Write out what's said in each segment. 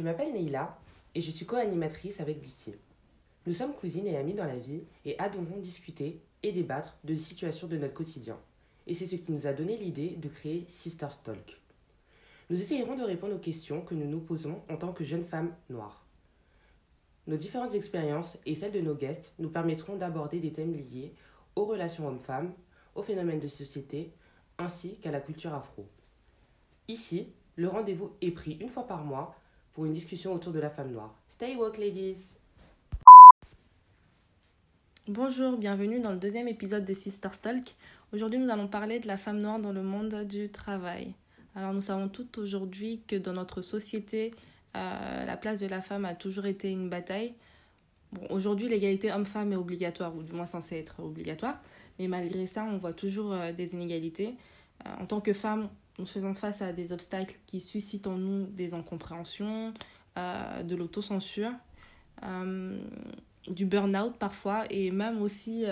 Je m'appelle Neila et je suis co-animatrice avec Bitty. Nous sommes cousines et amies dans la vie et adorons discuter et débattre de situations de notre quotidien. Et c'est ce qui nous a donné l'idée de créer Sisters Talk. Nous essayerons de répondre aux questions que nous nous posons en tant que jeunes femmes noires. Nos différentes expériences et celles de nos guests nous permettront d'aborder des thèmes liés aux relations hommes-femmes, aux phénomènes de société, ainsi qu'à la culture afro. Ici, le rendez-vous est pris une fois par mois pour une discussion autour de la femme noire. Stay woke, ladies! Bonjour, bienvenue dans le deuxième épisode de Sisters Talk. Aujourd'hui, nous allons parler de la femme noire dans le monde du travail. Alors, nous savons toutes aujourd'hui que dans notre société, euh, la place de la femme a toujours été une bataille. Bon, aujourd'hui, l'égalité homme-femme est obligatoire, ou du moins censée être obligatoire, mais malgré ça, on voit toujours euh, des inégalités. Euh, en tant que femme, nous faisons face à des obstacles qui suscitent en nous des incompréhensions, de l'autocensure, du burn-out parfois, et même aussi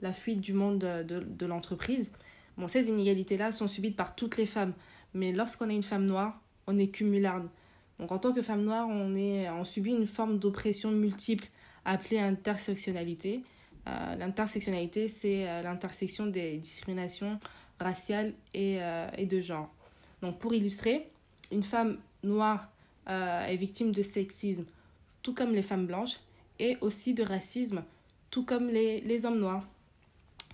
la fuite du monde de, l'entreprise. Bon, ces inégalités-là sont subies par toutes les femmes, mais lorsqu'on est une femme noire, on est cumularde. Donc en tant que femme noire, on, est, on subit une forme d'oppression multiple appelée intersectionnalité. Euh, L'intersectionnalité, c'est euh, l'intersection des discriminations raciales et, euh, et, de genre. Donc pour illustrer, une femme noire euh, est victime de sexisme, tout comme les femmes blanches, et aussi de racisme, tout comme les, hommes noirs.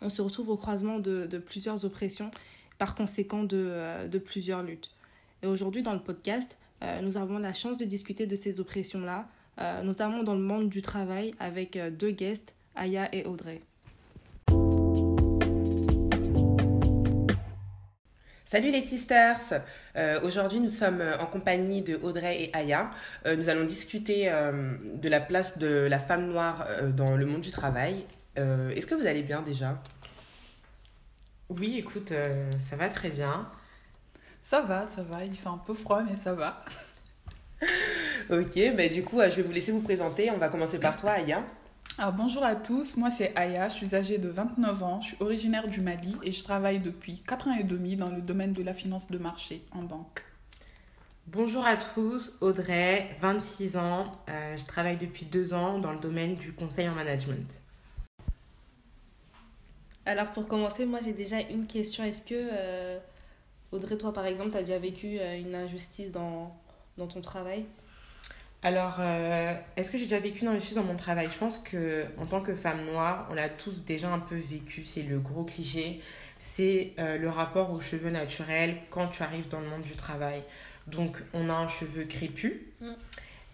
On se retrouve au croisement de, plusieurs oppressions, par conséquent de, euh, de plusieurs luttes. Et aujourd'hui, dans le podcast, nous avons la chance de discuter de ces oppressions-là, notamment dans le monde du travail, avec deux guests, Aya et Audrey. Salut les sisters euh, Aujourd'hui nous sommes en compagnie de Audrey et Aya. Euh, nous allons discuter euh, de la place de la femme noire dans le monde du travail. Est-ce que vous allez bien déjà? Oui, écoute, ça va très bien. Ça va, ça va, il fait un peu froid mais ça va. ok, bah du coup je vais vous laisser vous présenter. On va commencer par toi Aya. Alors bonjour à tous, moi c'est Aya, je suis âgée de 29 ans, je suis originaire du Mali et je travaille depuis 4 ans et demi dans le domaine de la finance de marché en banque. Bonjour à tous, Audrey, 26 ans, euh, je travaille depuis 2 ans dans le domaine du conseil en management. Alors pour commencer, moi j'ai déjà une question. Est-ce que, euh, Audrey, toi par exemple, tu as déjà vécu euh, une injustice dans, dans ton travail? Alors, euh, est-ce que j'ai déjà vécu une injustice dans mon travail? Je pense que en tant que femme noire, on l'a tous déjà un peu vécu, c'est le gros cliché, c'est euh, le rapport aux cheveux naturels quand tu arrives dans le monde du travail. Donc, on a un cheveu crépus. Mm.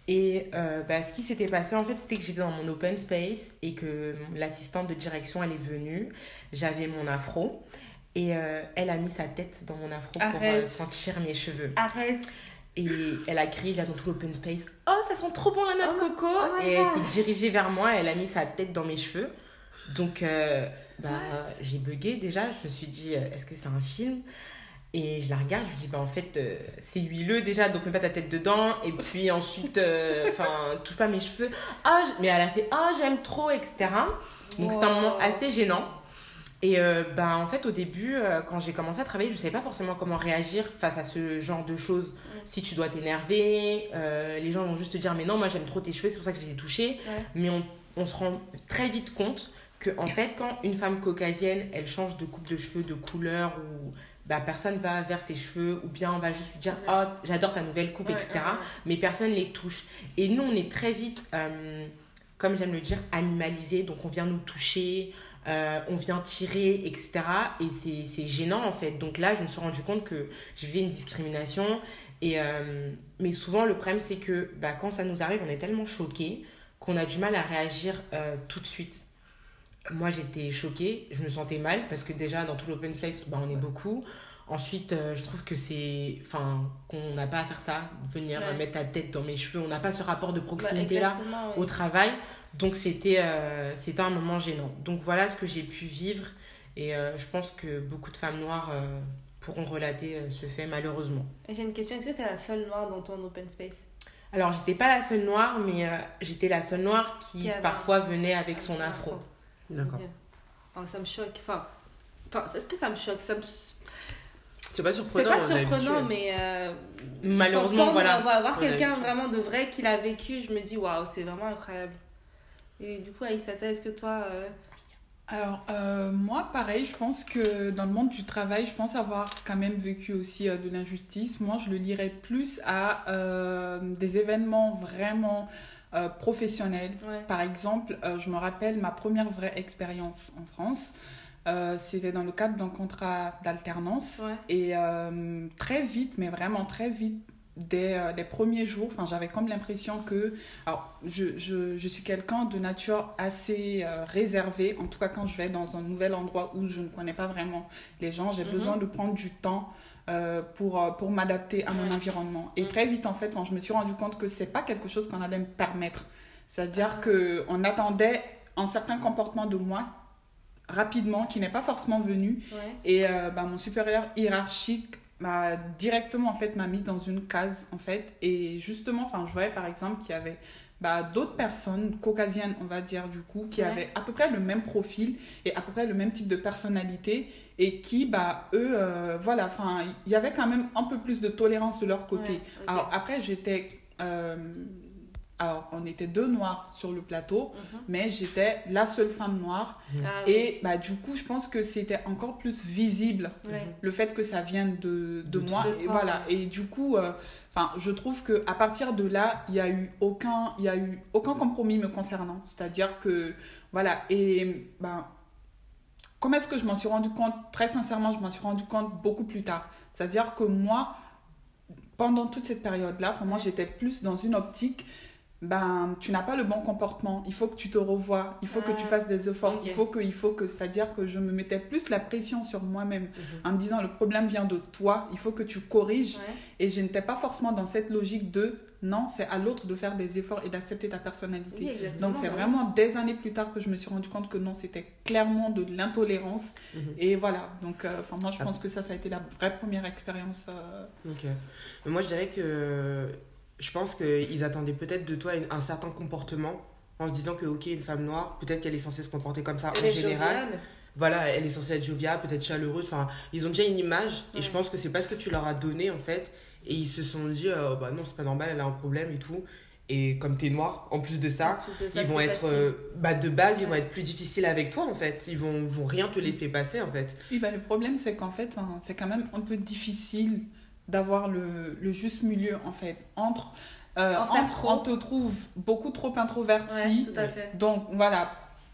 Et euh, bah, ce qui s'était passé, en fait, c'était que j'étais dans mon open space et que l'assistante de direction, elle est venue. J'avais mon afro. Et euh, elle a mis sa tête dans mon afro pour euh, sentir mes cheveux. Arrête Et elle a crié là dans tout l'open space Oh, ça sent trop bon la noix de Oh, coco oh Et elle s'est dirigée vers moi, elle a mis sa tête dans mes cheveux. Donc, euh, bah, j'ai bugué déjà. Je me suis dit euh, Est-ce que c'est un film? Et je la regarde, je lui dis Bah, en fait, euh, c'est huileux déjà, donc mets pas ta tête dedans. Et puis ensuite, euh, enfin, touche pas mes cheveux. Ah, mais elle a fait Oh, j'aime trop, etc. Donc, c'était un moment Wow. assez gênant. Et euh, bah, en fait, au début, euh, quand j'ai commencé à travailler, je ne savais pas forcément comment réagir face à ce genre de choses. Si tu dois t'énerver, euh, les gens vont juste te dire Mais non, moi j'aime trop tes cheveux, c'est pour ça que je les ai touchés. Ouais. Mais on, on se rend très vite compte que, en fait, quand une femme caucasienne, elle change de coupe de cheveux, de couleur, ou bah, personne va vers ses cheveux, ou bien on va juste lui dire Oh, j'adore ta nouvelle coupe, Ouais, etc. Mais personne les touche. Et nous, on est très vite, comme j'aime le dire, animalisés. Donc on vient nous toucher. Euh, on vient tirer, etc. Et c'est gênant en fait. Donc là, je me suis rendu compte que je vivais une discrimination. Et, euh, mais souvent, le problème, c'est que bah, quand ça nous arrive, on est tellement choqués qu'on a du mal à réagir euh, tout de suite. Moi, j'étais choquée, je me sentais mal parce que déjà, dans tout l'open space, bah, on est beaucoup. Ensuite, euh, je trouve que c'est. Enfin, qu'on n'a pas à faire ça, venir Ouais. euh, mettre ta tête dans mes cheveux. On n'a pas ce rapport de Bah, proximité-là ouais. au travail. Donc c'était euh, c'était un moment gênant. Donc voilà ce que j'ai pu vivre et euh, je pense que beaucoup de femmes noires euh, pourront relater euh, ce fait malheureusement. J'ai une question. Est-ce que tu es la seule noire dans ton open space? Alors j'étais pas la seule noire mais euh, j'étais la seule noire qui, Qui avait- parfois venait avec son afro. D'accord. Oh, ça me choque. Enfin, enfin est-ce que ça me choque? Ça me... C'est pas C'est surprenant. pas mais euh, Malheureusement, voilà. On est quelqu'un habitué. vraiment de vrai qui l'a vécu, je me dis waouh, c'est vraiment incroyable. Et du coup, Aïssata, est-ce que toi. euh, Alors, euh, moi, pareil, je pense que dans le monde du travail, je pense avoir quand même vécu aussi euh, de l'injustice. Moi, je le lirais plus à euh, des événements vraiment euh, professionnels. Ouais. Par exemple, euh, je me rappelle ma première vraie expérience en France. Euh, C'était dans le cadre d'un contrat d'alternance. Ouais. Et euh, très vite, mais vraiment très vite, dès euh, les premiers jours, j'avais comme l'impression que. Alors, je, je, je suis quelqu'un de nature assez euh, réservée, en tout cas quand je vais dans un nouvel endroit où je ne connais pas vraiment les gens, j'ai Mhm. besoin de prendre du temps. euh, pour, pour m'adapter à mon environnement. Et Mhm. très vite, en fait, quand je me suis rendu compte que c'est pas quelque chose qu'on allait me permettre. C'est-à-dire Ah. que on attendait un certain comportement de moi rapidement qui n'est pas forcément venu Ouais. et euh, bah, mon supérieur hiérarchique m'a directement en fait m'a mis dans une case en fait et justement enfin je voyais par exemple qu'il y avait bah, d'autres personnes caucasiennes on va dire du coup qui Ouais. avaient à peu près le même profil et à peu près le même type de personnalité et qui bah eux euh, voilà enfin il y avait quand même un peu plus de tolérance de leur côté Ouais, alors après j'étais euh, alors on était deux noirs sur le plateau Mhm. mais j'étais la seule femme noire Ah, oui. et bah, du coup, je pense que c'était encore plus visible Ouais. le fait que ça vienne de, de, De moi. toi. et voilà. ouais. Et du coup, euh, enfin, je trouve que à partir de là, il y a eu aucun, il y a eu aucun compromis me concernant. C'est-à-dire que voilà. Et ben, comment est-ce que je m'en suis rendu compte? Très sincèrement, je m'en suis rendu compte beaucoup plus tard. C'est-à-dire que moi, pendant toute cette période-là, moi, j'étais plus dans une optique ben, tu n'as pas le bon comportement, il faut que tu te revoies, il faut que tu Ah, fasses des efforts, il faut que, il faut que, c'est-à-dire que je me mettais plus la pression sur moi-même en me disant le problème vient de toi, il faut que tu corriges. Ouais. Et je n'étais pas forcément dans cette logique de non, c'est à l'autre de faire des efforts et d'accepter ta personnalité. Oui. Donc c'est ouais. vraiment des années plus tard que je me suis rendu compte que non, c'était clairement de l'intolérance. Mhm. Et voilà, donc euh, enfin moi je Ah. pense que ça, ça a été la vraie première expérience. euh, Ok. Mais Moi, je dirais que je pense qu'ils attendaient peut-être de toi une- un certain comportement en se disant que, ok, une femme noire, peut-être qu'elle est censée se comporter comme ça Elle en est général. joviale. Voilà, elle est censée être joviale, peut-être chaleureuse. Enfin, ils ont déjà une image et je pense que c'est pas ce que tu leur as donné en fait. Et ils se sont dit, euh, bah non, c'est pas normal, elle a un problème et tout. Et comme t'es noir, en plus de ça, En plus de ça, ils vont être, euh, bah de base, ils vont être plus difficiles avec toi en fait. Ils vont, vont rien te laisser passer en fait. Oui, bah, le problème, c'est qu'en fait, c'est quand même un peu difficile d'avoir le, le juste milieu, en fait. Entre, euh, En entre trop. on te trouve beaucoup trop introverti, tout à fait. donc voilà,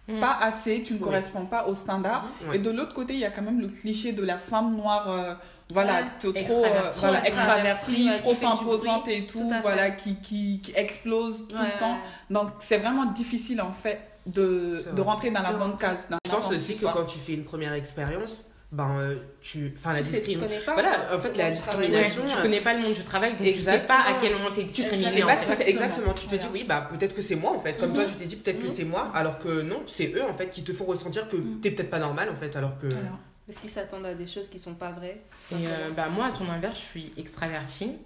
Mm. pas assez, tu ne Oui. corresponds pas aux standards. Ouais. Et de l'autre côté, il y a quand même le cliché de la femme noire, euh, voilà, Ouais. te- trop Extravertie. euh, voilà, Trop extravertie, trop imposante et tout, voilà, qui, qui, qui explose tout Ouais, le temps. Donc c'est vraiment difficile en fait de, de rentrer dans la De bonne rentrer. case. dans Je pense aussi que quand tu fais une première expérience, ben euh, tu. Enfin, la discrimination. connais pas. Voilà, en fait, la discrimination, Ouais, tu connais pas le monde du travail, donc tu sais Exactement. pas à quel moment t'es Tu tu pas exactement. Tu te Voilà. dis oui, bah peut-être que c'est moi en fait. Comme Mhm. toi, tu t'es dit peut-être que Mhm. c'est moi, alors que non, c'est eux en fait qui te font ressentir que Mhm. t'es peut-être pas normal en fait, alors que. Alors, Parce qu'ils s'attendent à des choses qui sont pas vraies. Et euh, bah, moi, à ton inverse, je suis extravertie.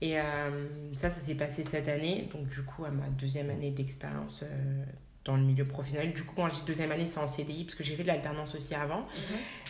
Et euh, ça, ça s'est passé cette année. Donc, du coup, à ma deuxième année d'expérience euh, dans le milieu professionnel. Du coup, quand je dis deuxième année, c'est en CDI, parce que j'ai fait de l'alternance aussi avant.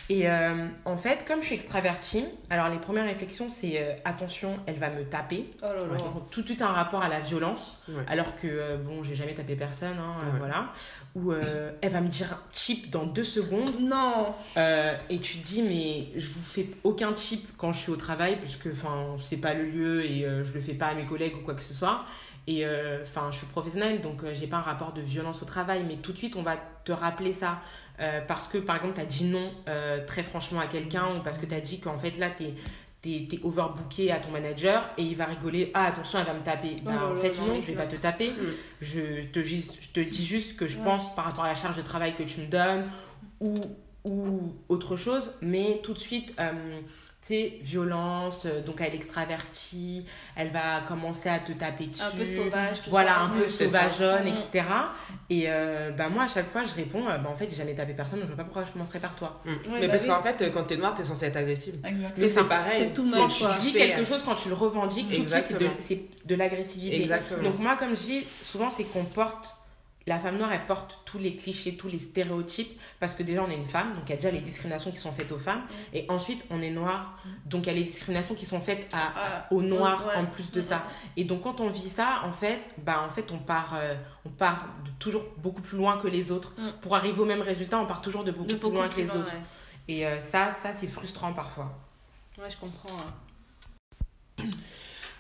Et euh, en fait, comme je suis extravertie, alors les premières réflexions, c'est euh, attention, elle va me taper. Oh là là. Ouais. Tout de suite un rapport à la violence. Ouais. Alors que, euh, bon, j'ai jamais tapé personne, hein, euh, Ouais. voilà. Ou euh, elle va me dire cheap dans deux secondes. Non. Euh, et tu te dis, mais je vous fais aucun type quand je suis au travail, puisque enfin, c'est pas le lieu et euh, je le fais pas à mes collègues ou quoi que ce soit. Et euh, enfin, je suis professionnelle, donc euh, j'ai pas un rapport de violence au travail, mais tout de suite, on va te rappeler ça. Euh, parce que, par exemple, tu as dit non euh, très franchement à quelqu'un, ou parce que tu as dit qu'en fait, là, tu es, t'es overbooké à ton manager et il va rigoler ah attention elle va me taper Bah, en fait non, non je vais pas te taper je te, dis- je te dis juste que je Ouais. pense par rapport à la charge de travail que tu me donnes ou, ou autre chose, mais tout de suite, violence, euh, donc elle est extravertie, elle va commencer à te taper dessus. Un peu sauvage, tout Voilà, ça. un peu Mm, c'est sauvageonne, etc. Et euh, bah, moi, à chaque fois, je réponds, euh, bah, en fait, j'ai jamais tapé personne, donc je vois pas pourquoi je commencerai par toi. Mm. Mais bah parce oui. qu'en fait, quand t'es noire, t'es censée être agressive. Exactement. Mais c'est pareil. Tout tu- dis quelque chose quand tu le revendiques, tout de suite, c'est de- de l'agressivité. Exactement. Donc moi, comme je dis, souvent, c'est qu'on porte la femme noire, elle porte tous les clichés, tous les stéréotypes, parce que déjà, on est une femme, donc il y a déjà les discriminations qui sont faites aux femmes, et ensuite, on est noir, donc il y a les discriminations qui sont faites à, Ah, aux noirs ouais. en plus de ça. Et donc, quand on vit ça, en fait, bah, en fait on part, euh, on part de toujours beaucoup plus loin que les autres. Mm. Pour arriver au même résultat, on part toujours de beaucoup, De plus loin que les loin, autres. ouais. Et euh, ça, ça c'est frustrant parfois. Ouais, je comprends. hein.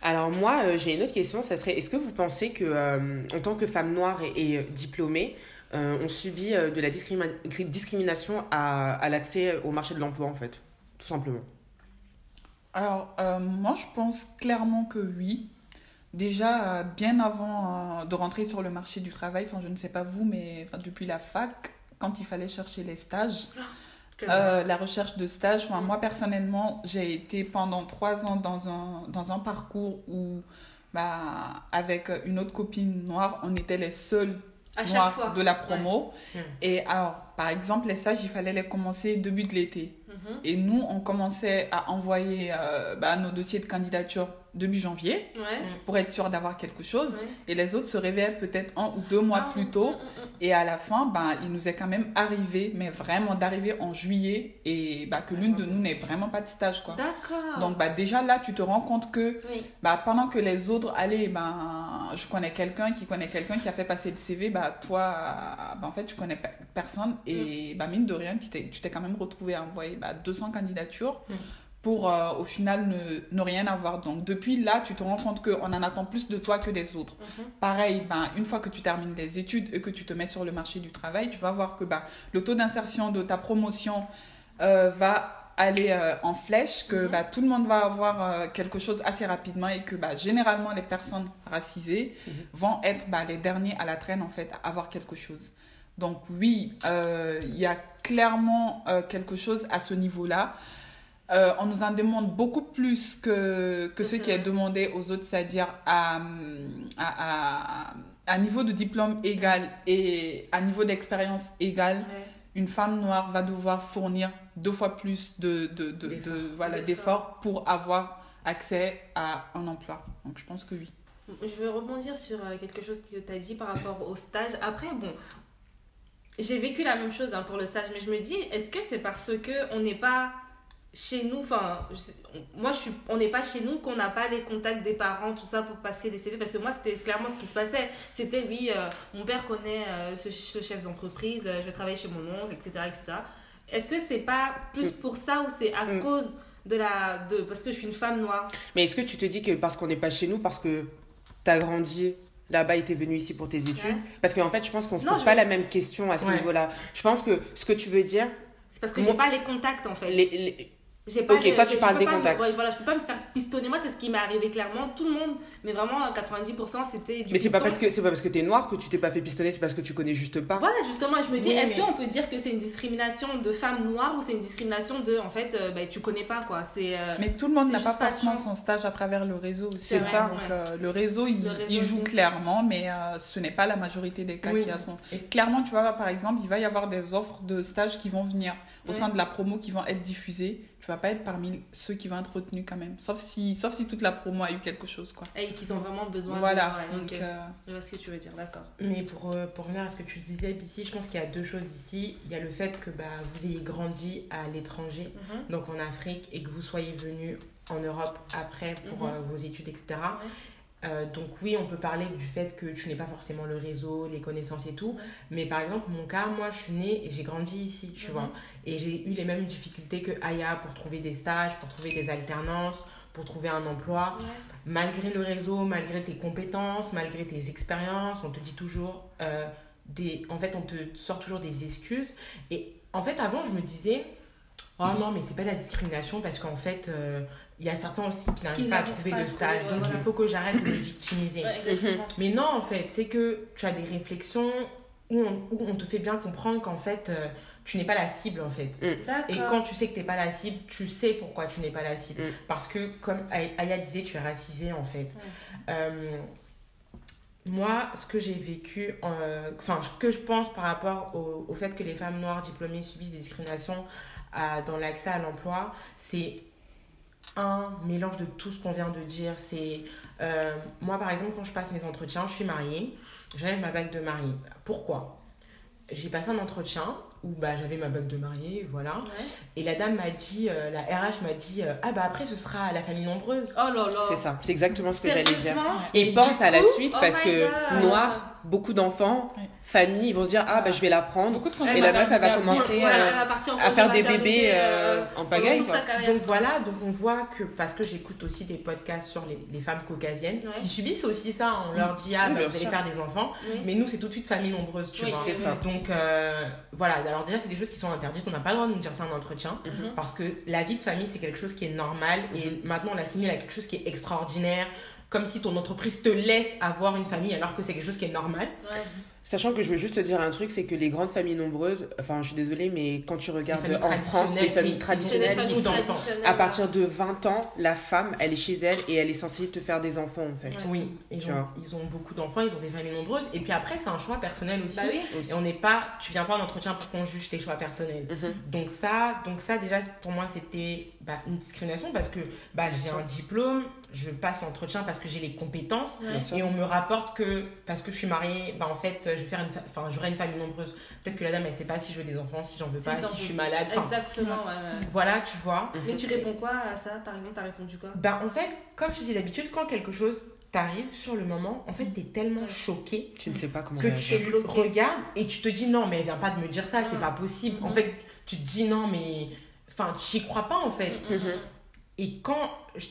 Alors moi, euh, j'ai une autre question, ça serait, est-ce que vous pensez que, euh, en tant que femme noire et, et diplômée, euh, on subit de la discrimi- discrimination à, à l'accès au marché de l'emploi, en fait Tout simplement? Alors, moi, je pense clairement que oui. Déjà, bien avant de rentrer sur le marché du travail, enfin, je ne sais pas vous, mais depuis la fac, quand il fallait chercher les stages, euh, la recherche de stage, enfin, moi, personnellement, j'ai été pendant trois ans dans un, dans un parcours où, bah, avec une autre copine noire, on était les seuls À chaque noirs fois. de la promo. Ouais. Et alors, par exemple, les stages, il fallait les commencer début de l'été. Mhm. Et nous, on commençait à envoyer euh, bah, nos dossiers de candidature début janvier Ouais. pour être sûr d'avoir quelque chose. ouais. Et les autres se réveillaient peut-être un ou deux mois Ah, plus tôt. mm, mm, mm. Et à la fin, bah, il nous est quand même arrivé, mais vraiment d'arriver en juillet et bah, que l'une de nous n'ait vraiment pas de stage. Quoi. D'accord. Donc bah, déjà là, tu te rends compte que oui. bah, pendant que les autres, allez, ben, je connais quelqu'un qui connaît quelqu'un qui a fait passer le CV, bah, toi, bah, en fait, tu connais pe- personne. Et bah, mine de rien, tu t'es quand même retrouvé à envoyer bah, 200 candidatures Mm. pour euh, au final ne, ne rien avoir. Donc depuis là, tu te rends compte qu'on en attend plus de toi que des autres. Mhm. Pareil, ben, une fois que tu termines les études et que tu te mets sur le marché du travail, tu vas voir que bah, le taux d'insertion de ta promotion euh, va aller euh, en flèche, que bah, tout le monde va avoir euh, quelque chose assez rapidement et que bah, généralement les personnes racisées Mhm. vont être bah, les derniers à la traîne en fait, à avoir quelque chose. Donc oui, euh, il y a clairement quelque chose à ce niveau-là. On nous en demande beaucoup plus que, que ce qui est demandé aux autres, c'est-à-dire à, à, à, à niveau de diplôme égal et à niveau d'expérience égal. Une femme noire va devoir fournir deux fois plus de, de, de, D'efforts. de- voilà, D'efforts. d'efforts pour avoir accès à un emploi. Donc je pense que oui. Je veux rebondir sur euh, quelque chose que tu as dit par rapport au stage. Après, bon, j'ai vécu la même chose hein, pour le stage, mais je me dis, est-ce que c'est parce que on n'est pas chez nous, enfin, moi, je suis, on n'est pas chez nous, qu'on n'a pas les contacts des parents, tout ça, pour passer les CV, parce que moi, c'était clairement ce qui se passait. C'était, oui, euh, mon père connaît euh, ce, ce chef d'entreprise, euh, je travaille chez mon oncle, etc., etc. Est-ce que c'est pas plus pour ça ou c'est à Mm. cause de la, de, parce que je suis une femme noire? Mais est-ce que tu te dis que parce qu'on n'est pas chez nous, parce que t'as grandi là-bas et t'es venu ici pour tes études? Ouais. Parce qu'en fait, je pense qu'on se Non, pose pas veux- la même question à ce Ouais. niveau-là. Je pense que ce que tu veux dire, C'est parce que j'ai pas les contacts, en fait. les, les- J'ai pas Ok, de- toi, tu parles des me- contacts. ouais, voilà, je peux pas me faire pistonner. Moi, c'est ce qui m'est arrivé clairement. Tout le monde, mais vraiment, à 90%, c'était du mais c'est pas parce que c'est pas parce que t'es noir que tu t'es pas fait pistonner, c'est parce que tu connais juste pas. Voilà, justement, je me dis, Oui, est-ce mais- qu'on peut dire que c'est une discrimination de femmes noires ou c'est une discrimination de, en fait, euh, bah, tu connais pas, quoi. C'est. euh, Mais tout le monde n'a pas forcément son stage à travers le réseau aussi. C'est ça. Donc ouais. euh, le réseau, il, Le réseau il joue clairement, mais euh, ce n'est pas la majorité des cas Oui. qui a son. Et- Clairement, tu vois, par exemple, il va y avoir des offres de stages qui vont venir au sein de la promo qui vont être diffusées. Tu vas pas être parmi ceux qui vont être retenus quand même. Sauf si, sauf si toute la promo a eu quelque chose, quoi. Et qu'ils ont vraiment besoin Voilà. de. ouais, Donc, euh, Je vois ce que tu veux dire, d'accord. Mais pour, euh, pour revenir à ce que tu disais, ici, je pense qu'il y a deux choses ici. Il y a le fait que bah, vous ayez grandi à l'étranger, Mhm. donc en Afrique, et que vous soyez venu en Europe après pour Mhm. euh, vos études, etc. Euh, donc oui, on peut parler du fait que tu n'es pas forcément le réseau, les connaissances et tout. Mais par exemple, mon cas, moi, je suis née et j'ai grandi ici, tu Mhm. vois. Et j'ai eu les mêmes difficultés que Aya pour trouver des stages, pour trouver des alternances, pour trouver un emploi. Malgré le réseau, malgré tes compétences, malgré tes expériences, on te dit toujours euh, des... En fait, on te sort toujours des excuses. Et en fait, avant, je me disais... Oh non, mais c'est pas de la discrimination parce qu'en fait, euh, il y a certains aussi qui n'arrivent pas à trouver de stage. donc, voilà. il faut que j'arrête de me victimiser. Ouais. Mais non, en fait, c'est que tu as des réflexions où on, où on te fait bien comprendre qu'en fait, euh, tu n'es pas la cible, en fait. D'accord. Et quand tu sais que tu n'es pas la cible, tu sais pourquoi tu n'es pas la cible. Mm. Parce que, comme Ay- Aya disait, tu es racisée, en fait. Euh, moi, ce que j'ai vécu, euh, enfin, ce que je pense par rapport au, au fait que les femmes noires diplômées subissent des discriminations dans l'accès à l'emploi, c'est un mélange de tout ce qu'on vient de dire. C'est euh, moi, par exemple, quand je passe mes entretiens, je suis mariée, j'enlève ma bague de mariée. Pourquoi? J'ai passé un entretien où bah, j'avais ma bague de mariée, voilà. Et la dame m'a dit, euh, la RH m'a dit, euh, ah bah après ce sera la famille nombreuse. Oh là là. C'est ça, c'est exactement ce que j'allais dire. Et Et pense à la suite Oh parce que God. noir, beaucoup d'enfants, Ouais. famille, ils vont se dire ah bah je vais la prendre. Beaucoup de Et la meuf elle va commencer Voilà, euh, à faire des bébés euh, euh, en pagaille quoi. Donc voilà, donc on voit que parce que j'écoute aussi des podcasts sur les, les femmes caucasiennes Ouais. qui subissent aussi ça, on leur dit ah Oui, bah, vous allez faire des enfants, Oui. mais nous c'est tout de suite famille nombreuse, tu Oui, vois. C'est ça. Donc euh, voilà, alors déjà c'est des choses qui sont interdites, on n'a pas le droit de nous dire ça en entretien Mhm. parce que la vie de famille c'est quelque chose qui est normal et maintenant on l'assimile à quelque chose qui est extraordinaire, comme si ton entreprise te laisse avoir une famille alors que c'est quelque chose qui est normal. Ouais. Sachant que je veux juste te dire un truc, c'est que les grandes familles nombreuses, enfin je suis désolée, mais quand tu regardes en France, les familles oui. Traditionnelles, familles à partir de 20 ans, la femme, elle est chez elle et elle est censée te faire des enfants en fait. Ouais. Oui, ils Tu ont, vois. ils ont beaucoup d'enfants, ils ont des familles nombreuses et puis après c'est un choix personnel aussi. Bah oui. Aussi. Et on n'est pas, tu viens pas en entretien pour qu'on juge tes choix personnels. Mhm. Donc ça, donc ça déjà pour moi c'était bah, une discrimination parce que bah, j'ai un diplôme, je passe l'entretien parce que j'ai les compétences Ouais. Et on me rapporte que parce que je suis mariée, bah en fait je vais faire une, fa- enfin j'aurai une famille nombreuse. Peut-être que la dame elle sait pas si je veux des enfants, si j'en veux pas, si je suis malade. Exactement, ouais, ouais. voilà, tu vois. Mais tu réponds quoi à ça Par exemple, t'as répondu quoi? Bah en fait, comme je te dis d'habitude, quand quelque chose t'arrive sur le moment, en fait t'es tellement Ouais. choqué Tu ne sais pas comment que tu bloqué. regardes et tu te dis non mais elle vient pas de me dire ça c'est Mm. pas possible en fait tu te dis non mais enfin tu y crois pas en fait Mhm. Mhm. et quand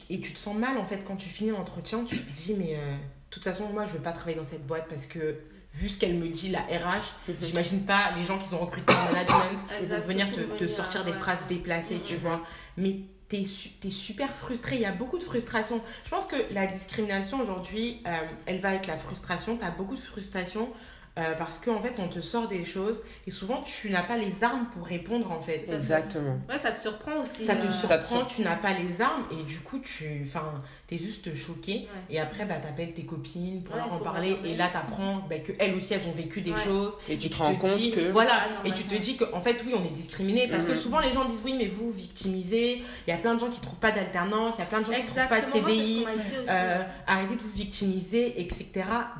et tu te sens mal en fait quand tu finis l'entretien tu te dis mais euh, de toute façon moi je veux pas travailler dans cette boîte parce que vu ce qu'elle me dit la RH Mhm. j'imagine pas les gens qui ont recruté en management vont venir te, sortir des phrases déplacées tu Mhm. vois mais t'es t'es super frustré il y a beaucoup de frustration je pense que la discrimination aujourd'hui euh, elle va avec la frustration t'as beaucoup de frustration euh, parce qu'en fait on te sort des choses et souvent tu n'as pas les armes pour répondre en fait Exactement. Ouais, ça te surprend aussi. ça te euh, Ça te surprend, surprend. tu n'as pas les armes et du coup tu enfin t'es juste choqué Ouais. et après bah t'appelles tes copines pour Ouais, leur en parler. et là t'apprends bah, que elles aussi elles ont vécu des Ouais. choses. Et tu te rends te compte dis- que voilà. Et tu te dis qu'en fait oui on est discriminé parce que souvent les gens disent oui mais vous victimisez. Il y a plein de gens qui trouvent pas d'alternance. Il y a plein de gens qui trouvent pas de CDI euh, arrêtez de vous victimiser, etc.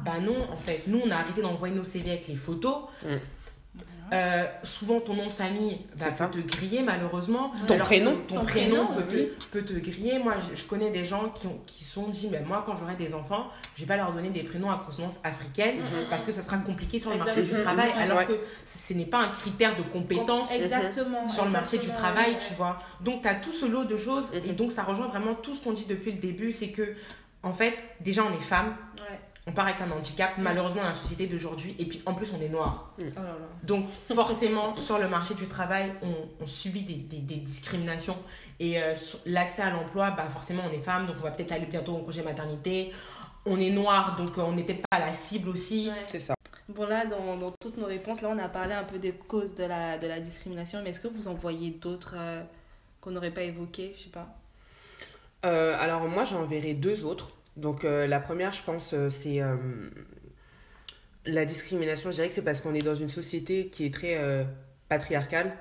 Bah non, en fait, nous on a arrêté d'envoyer nos CV avec les photos. Euh, souvent ton nom de famille bah, peut te griller malheureusement. Ton Alors prénom. que Ton, Ton prénom, prénom peut, aussi. peut te griller. Moi je, je connais des gens qui ont, qui sont dit mais moi quand j'aurai des enfants, je vais pas leur donner des prénoms à consonance africaine Mhm. parce que ça sera compliqué sur le marché du travail Mhm. alors Ouais. que ce n'est pas un critère de compétence Exactement. sur le marché du travail, ouais. tu vois. Donc, tu as tout ce lot de choses, et donc ça rejoint vraiment tout ce qu'on dit depuis le début c'est que, en fait, déjà, on est femme, Ouais. On part avec un handicap, malheureusement, dans la société d'aujourd'hui, et puis en plus, on est noir. Oh là là. Donc, forcément, sur le marché du travail, on, on subit des, des- des discriminations. Et euh, l'accès à l'emploi, bah, forcément, on est femme, donc on va peut-être aller bientôt au congé maternité. On est noir, donc euh, on n'est peut-être pas la cible aussi. Ouais. c'est ça. Bon là, dans, dans toutes nos réponses, là on a parlé un peu des causes de la, de la discrimination, mais est-ce que vous en voyez d'autres euh, qu'on n'aurait pas évoquées Je sais pas? Euh, alors moi j'en verrai deux autres. Donc euh, la première je pense euh, c'est euh, la discrimination. Je dirais que c'est parce qu'on est dans une société qui est très patriarcale.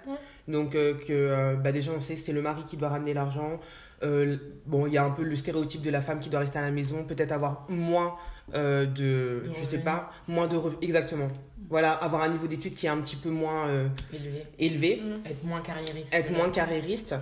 Donc que bah, déjà on sait que c'est le mari qui doit ramener l'argent. Euh, bon il y a un peu le stéréotype de la femme qui doit rester à la maison, peut-être avoir moins euh, de, De je sais pas, moins de revenus. Exactement. Voilà, avoir un niveau d'études qui est un petit peu moins euh, Élevé. élevé Mm. Être moins carriériste. être moins carriériste.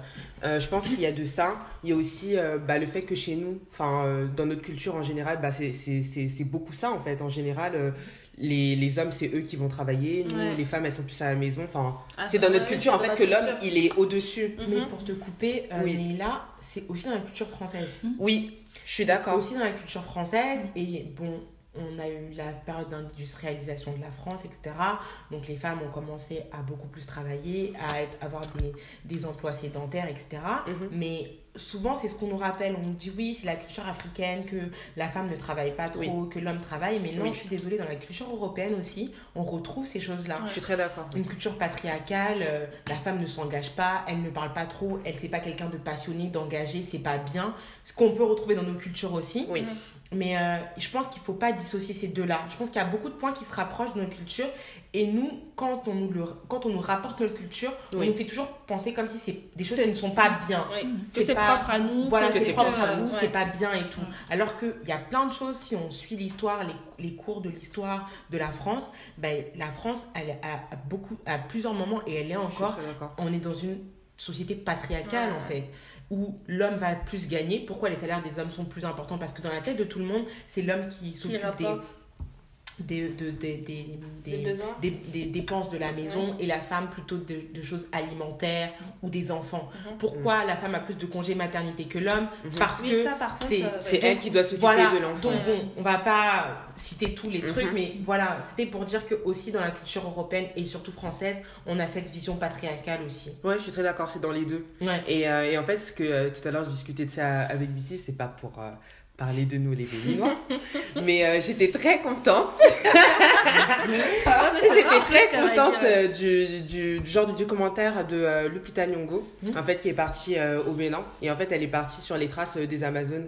Euh, je pense qu'il y a de ça. Il y a aussi euh, bah, le fait que chez nous, enfin euh, dans notre culture en général, bah, c'est- c'est c'est- c'est beaucoup ça en fait. En général, euh, les, les hommes c'est eux qui vont travailler, nous Ouais. les femmes elles sont plus à la maison. Enfin, Ah, c'est dans notre culture en fait que l'homme culture. il est au-dessus. Mais Mhm. pour te couper, euh, Oui. mais là, c'est aussi dans la culture française. Oui, je suis d'accord. Aussi dans la culture française. Et bon, on a eu la période d'industrialisation de la France, etc. Donc les femmes ont commencé à beaucoup plus travailler, à être, avoir des, des emplois sédentaires, etc. Mhm. Mais souvent, c'est ce qu'on nous rappelle. On nous dit oui, c'est la culture africaine, que la femme ne travaille pas trop, Oui. que l'homme travaille. Mais non, Oui. je suis désolée, dans la culture européenne aussi, on retrouve ces choses-là. Je suis très d'accord. Une culture patriarcale, euh, la femme ne s'engage pas, elle ne parle pas trop, elle c'est pas quelqu'un de passionné, d'engagé, c'est pas bien. Ce qu'on peut retrouver dans nos cultures aussi. Oui. Mais euh, je pense qu'il ne faut pas dissocier ces deux-là. Je pense qu'il y a beaucoup de points qui se rapprochent de nos cultures. Et nous, quand on nous, le, quand on nous rapporte notre culture, on nous fait toujours penser comme si c'est des choses qui ne sont pas bien. Oui. C'est Que c'est pas- propre à nous. Voilà, que c'est propre à vous, ouais. c'est pas bien et tout. Alors qu'il y a plein de choses, si on suit l'histoire, les, les cours de l'histoire de la France, ben, la France, elle a, beaucoup, à plusieurs moments, et elle est encore, on est dans une société patriarcale Ouais. en fait où l'homme va plus gagner. Pourquoi les salaires des hommes sont plus importants? Parce que dans la tête de tout le monde, c'est l'homme qui s'occupe des, des, de- des, des, des des- besoins. des- des dépenses de la maison et la femme plutôt de, de choses alimentaires ou des enfants. Mhm. Pourquoi la femme a plus de congés maternité que l'homme Parce Oui, que par c'est euh, elle qui doit s'occuper voilà, de l'enfant. donc bon, on va pas citer tous les trucs, Mhm. mais voilà, c'était pour dire que aussi dans la culture européenne et surtout française, on a cette vision patriarcale aussi. Ouais, je suis très d'accord, c'est dans les deux. Ouais. Et, euh, et en fait, ce que euh, tout à l'heure je discutais de ça avec Bissy, c'est pas pour euh, parler de nous les Béninois, mais euh, j'étais très contente. J'étais très contente euh, du, du, du genre de documentaire de euh, Lupita Nyong'o, Mhm. en fait, qui est partie euh, au Bénin. Et en fait, elle est partie sur les traces des Amazones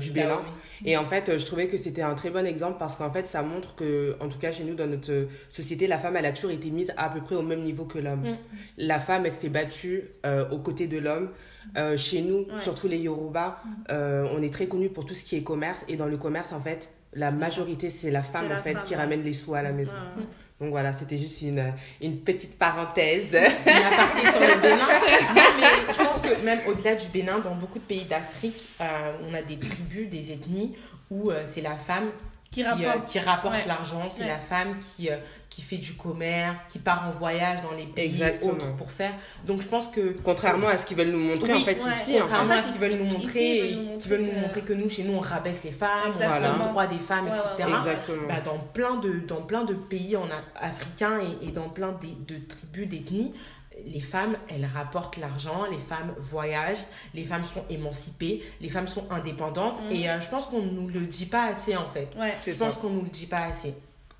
du Bénin. Ah Et en fait, je trouvais que c'était un très bon exemple parce qu'en fait, ça montre que, en tout cas chez nous, dans notre société, la femme, elle a toujours été mise à peu près au même niveau que l'homme. Mm. La femme, elle s'était battue aux côtés de l'homme. Euh, chez nous, Ouais. surtout les Yoruba, euh, on est très connus pour tout ce qui est commerce. Et dans le commerce, en fait, la majorité, c'est la femme, la en fait, femme, qui ouais. ramène les sous à la maison. Ouais. Donc voilà, c'était juste une, une petite parenthèse. Une aparté sur le Bénin. Non, mais je pense que même au-delà du Bénin, dans beaucoup de pays d'Afrique, euh, on a des tribus, des ethnies où euh, c'est la femme Qui euh, rapporte. qui rapporte Ouais. l'argent, c'est Ouais. la femme qui, euh, qui fait du commerce, qui part en voyage dans les pays Exactement. autres pour faire. Donc je pense que Contrairement à ce qu'ils veulent nous montrer, Oui, en fait, ouais. ici. hein. contrairement En fait, à ce qu'ils veulent nous ici, montrer, ils veulent nous qui veulent nous montrer que- nous, chez nous, on rabaisse les femmes, on Exactement. a le droit des femmes, Ouais, ouais, etc. ouais. Exactement. Bah, dans, plein de, dans plein de pays en a- africains et, et dans plein de, de tribus, d'ethnies, les femmes, elles rapportent l'argent, les femmes voyagent, les femmes sont émancipées, les femmes sont indépendantes. Mhm. Et euh, je pense qu'on ne nous le dit pas assez, en fait. Ouais. Je pense qu'on nous le dit pas assez.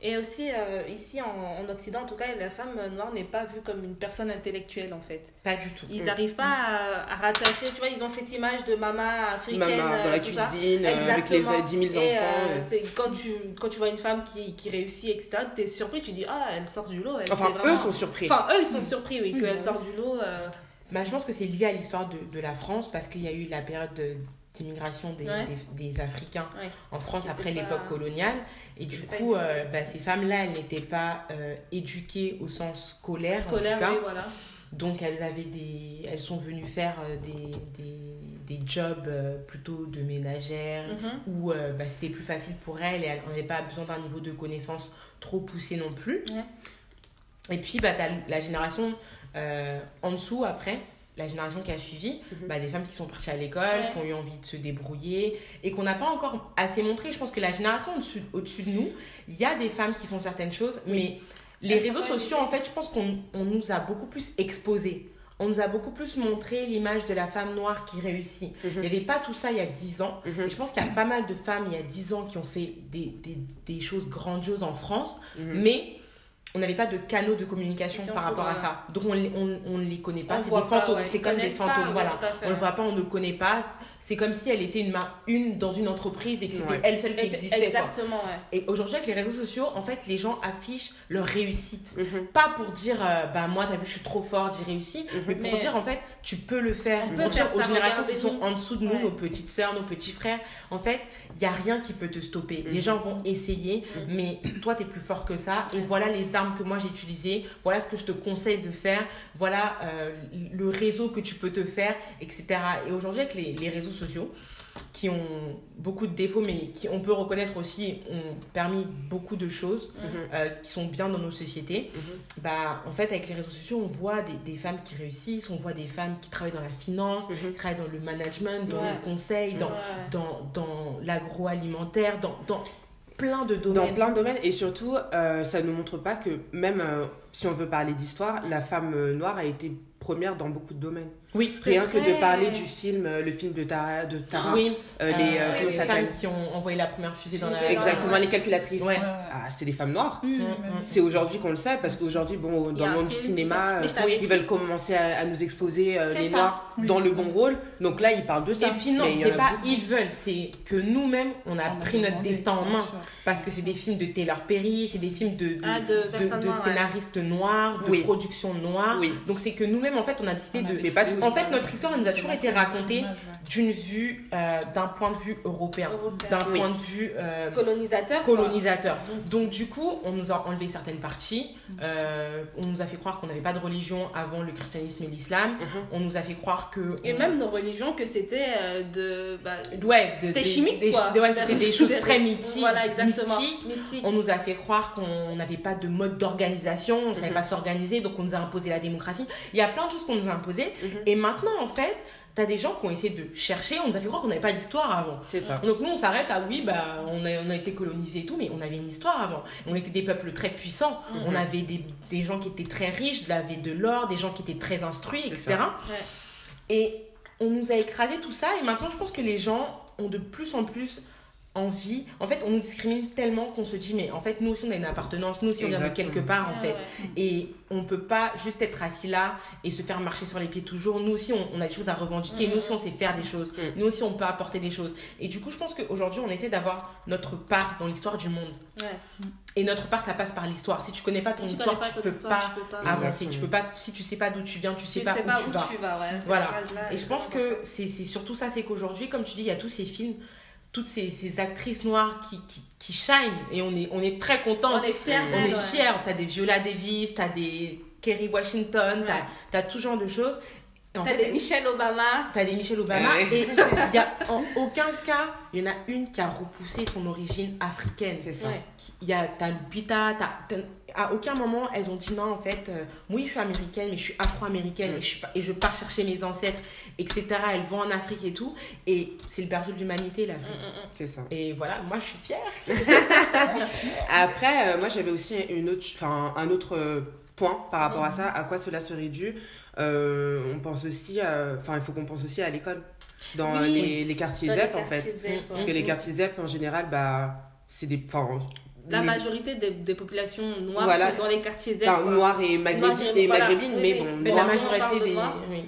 Et aussi, euh, ici en, en Occident, en tout cas, la femme noire n'est pas vue comme une personne intellectuelle, en fait. Pas du tout. Ils Mm. n'arrivent pas à, à rattacher, tu vois, ils ont cette image de maman africaine. Maman dans euh, la tout cuisine, euh, avec les Exactement. euh, 10 000 Et, enfants. euh, c'est quand tu, quand tu vois une femme qui, qui réussit, etc., tu es surpris, tu dis, ah, elle sort du lot. Elle Enfin, vraiment- eux sont surpris. Enfin, eux, ils sont surpris, oui, Oui, qu'elle sort du lot. euh, Bah, je pense que c'est lié à l'histoire de, de la France parce qu'il y a eu la période de- d'immigration des, Ouais. des, des Africains Ouais. en France après pas- l'époque coloniale. Et du coup, euh, bah, ces femmes-là, elles n'étaient pas euh, éduquées au sens scolaire, scolaire, en tout cas. oui, voilà. Donc elles avaient des, elles sont venues faire euh, des, des, des jobs plutôt de ménagères Mhm. où euh, bah, c'était plus facile pour elles et elles n'avaient pas besoin d'un niveau de connaissance trop poussé non plus. Ouais. Et puis bah, tu as la génération en dessous après, la génération qui a suivi, Mhm. bah, des femmes qui sont parties à l'école, Ouais. qui ont eu envie de se débrouiller et qu'on n'a pas encore assez montré. Je pense que la génération au-dessus de nous, il y a des femmes qui font certaines choses, mais les réseaux sociaux, en fait, je pense qu'on on nous a beaucoup plus exposés. On nous a beaucoup plus montré l'image de la femme noire qui réussit. Mhm. Il n'y avait pas tout ça il y a 10 ans. Mhm. Et je pense qu'il y a pas mal de femmes il y a 10 ans qui ont fait des, des, des choses grandioses en France, Mhm. mais on n'avait pas de canaux de communication Si par rapport à peut, ça. Donc on les- on, on ne les connaît pas. C'est des fantômes. ouais. C'est comme des pas, fantômes. voilà. On ne le voit pas, on ne le connaît pas. C'est comme si elle était une, ma- une dans une entreprise et que c'était Ouais. elle seule qui existait. quoi. Exactement, ouais. Et aujourd'hui, avec les réseaux sociaux, en fait, les gens affichent leur réussite. Mhm. Pas pour dire, euh, bah moi, t'as vu, je suis trop forte, j'ai réussi, Mhm. mais pour Mais- dire, en fait, tu peux le faire. On pour dire faire aux générations qui sont en dessous de nous, Ouais. nos petites sœurs, nos petits frères, en fait, il n'y a rien qui peut te stopper. Les Mhm. gens vont essayer, mais toi, tu es plus fort que ça. Et voilà les armes que moi, j'ai utilisées. Voilà ce que je te conseille de faire. Voilà euh, le réseau que tu peux te faire, etc. Et aujourd'hui, avec les, les réseaux sociaux, qui ont beaucoup de défauts, mais qui, on peut reconnaître aussi, ont permis beaucoup de choses Mhm. euh, qui sont bien dans nos sociétés. Mhm. Bah, en fait, avec les réseaux sociaux, on voit des, des femmes qui réussissent, on voit des femmes qui travaillent dans la finance, Mhm. qui travaillent dans le management, dans Ouais. le conseil, dans, Ouais. dans, dans l'agroalimentaire, dans, dans plein de Dans domaines. plein de domaines. Et surtout, euh, ça ne montre pas que même euh, si on veut parler d'histoire, la femme noire a été première dans beaucoup de domaines. Oui, Rien que de parler du film, euh, le film de Tara, de Tara oui. euh, les, euh, Euh, les femmes qui ont envoyé la première fusée dans la. Exactement, ouais. les calculatrices. Ouais. Ah, c'était des femmes noires. Mm. Mm. C'est aujourd'hui qu'on le sait parce qu'aujourd'hui, bon, dans a le monde du cinéma, euh, ils veulent commencer à, à nous exposer euh, les ça. noirs Oui. dans le bon rôle. Donc là, ils parlent de ça. Et puis non, c'est pas beaucoup. ils veulent, c'est que nous-mêmes, on a On a pris notre destin en main. Parce que c'est des films de Taylor Perry, c'est des films de, de, Ah, scénaristes noirs, de production noire. Oui. Donc c'est que nous-mêmes, en fait, on a décidé On a de... Mais pas tous. En fait, notre histoire, elle nous a toujours été racontée d'une vue, euh, d'un point de vue européen, Européen. d'un Oui. point de vue euh, Colonisateur. colonisateur. Mm. Donc du coup, on nous a enlevé certaines parties. Euh, on nous a fait croire qu'on n'avait pas de religion avant le christianisme et l'islam. Mhm. On nous a fait croire que... Et on- même nos religions, que c'était euh, de. bah, Ouais, de- c'était des- chimique, des- quoi. des- ouais, c'était des choses très mythiques, Voilà, exactement. Mystique. On nous a fait croire qu'on n'avait pas de mode d'organisation, on ne savait Mhm. pas s'organiser, donc on nous a imposé la démocratie. Il y a plein de choses qu'on nous a imposées. Mhm. Et maintenant, en fait, tu as des gens qui ont essayé de chercher, on nous a fait croire qu'on n'avait pas d'histoire avant. C'est ça. Donc nous, on s'arrête à oui, bah, on, a, on a été colonisés et tout, mais on avait une histoire avant. On était des peuples très puissants, Mhm. on avait des, des gens qui étaient très riches, avait de l'or, des gens qui étaient très instruits, etc. Ouais. Et on nous a écrasé tout ça, et maintenant, je pense que les gens ont de plus en plus envie. En fait, on nous discrimine tellement qu'on se dit, mais en fait, nous aussi, on a une appartenance, nous aussi, on vient de quelque part, en Ah fait. ouais. Et on peut pas juste être assis là et se faire marcher sur les pieds toujours. Nous aussi, on, on a des choses à revendiquer. Nous aussi, on sait faire des choses. Mhm. Nous aussi, on peut apporter des choses. Et du coup, je pense qu'aujourd'hui, on essaie d'avoir notre part dans l'histoire du monde. Ouais. Et notre part, ça passe par l'histoire. Si tu connais pas ton Si histoire, connais pas tu ton peux histoire, pas tu peux pas. Avancer. Tu peux pas, si tu sais pas d'où tu viens, tu sais Tu pas sais où pas tu où vas. tu vas, ouais. Voilà. Et je pense que c'est surtout ça, c'est qu'aujourd'hui, comme tu dis, il y a tous ces films, toutes ces, ces actrices noires qui, qui, qui shine et on est, on est très contents. On est fiers On est ouais. T'as des Viola Davis, t'as des Kerry Washington, Ouais. t'as as tout genre de choses. T'as fait, des Michelle Obama. T'as des Michelle Obama Ouais. et il y a en aucun cas, il y en a une qui a repoussé son origine africaine. C'est ça. Ouais. Il y a t'as Lupita, t'as- t'as- à aucun moment elles ont dit non en fait, euh, oui je suis américaine mais je suis afro-américaine Mm. et, je suis pas- et je pars chercher mes ancêtres, etc. Elles vont en Afrique et tout et c'est le berceau de l'humanité l'Afrique. Mm, C'est ça. Et voilà, moi je suis fière. Après, euh, moi j'avais aussi une autre, enfin, un autre euh, point par rapport à ça, à quoi cela serait dû. Euh, on pense aussi, enfin il faut qu'on pense aussi à l'école, dans Oui. les, les quartiers Dans les ZEP en quartiers fait. ZEP. Parce que les quartiers ZEP en général, bah, c'est des. Enfin, La le- majorité des, des populations noires Voilà. sont dans les quartiers Z. enfin, noirs et, maghrébines, et mais oui. bon, Mais la majorité des. oui.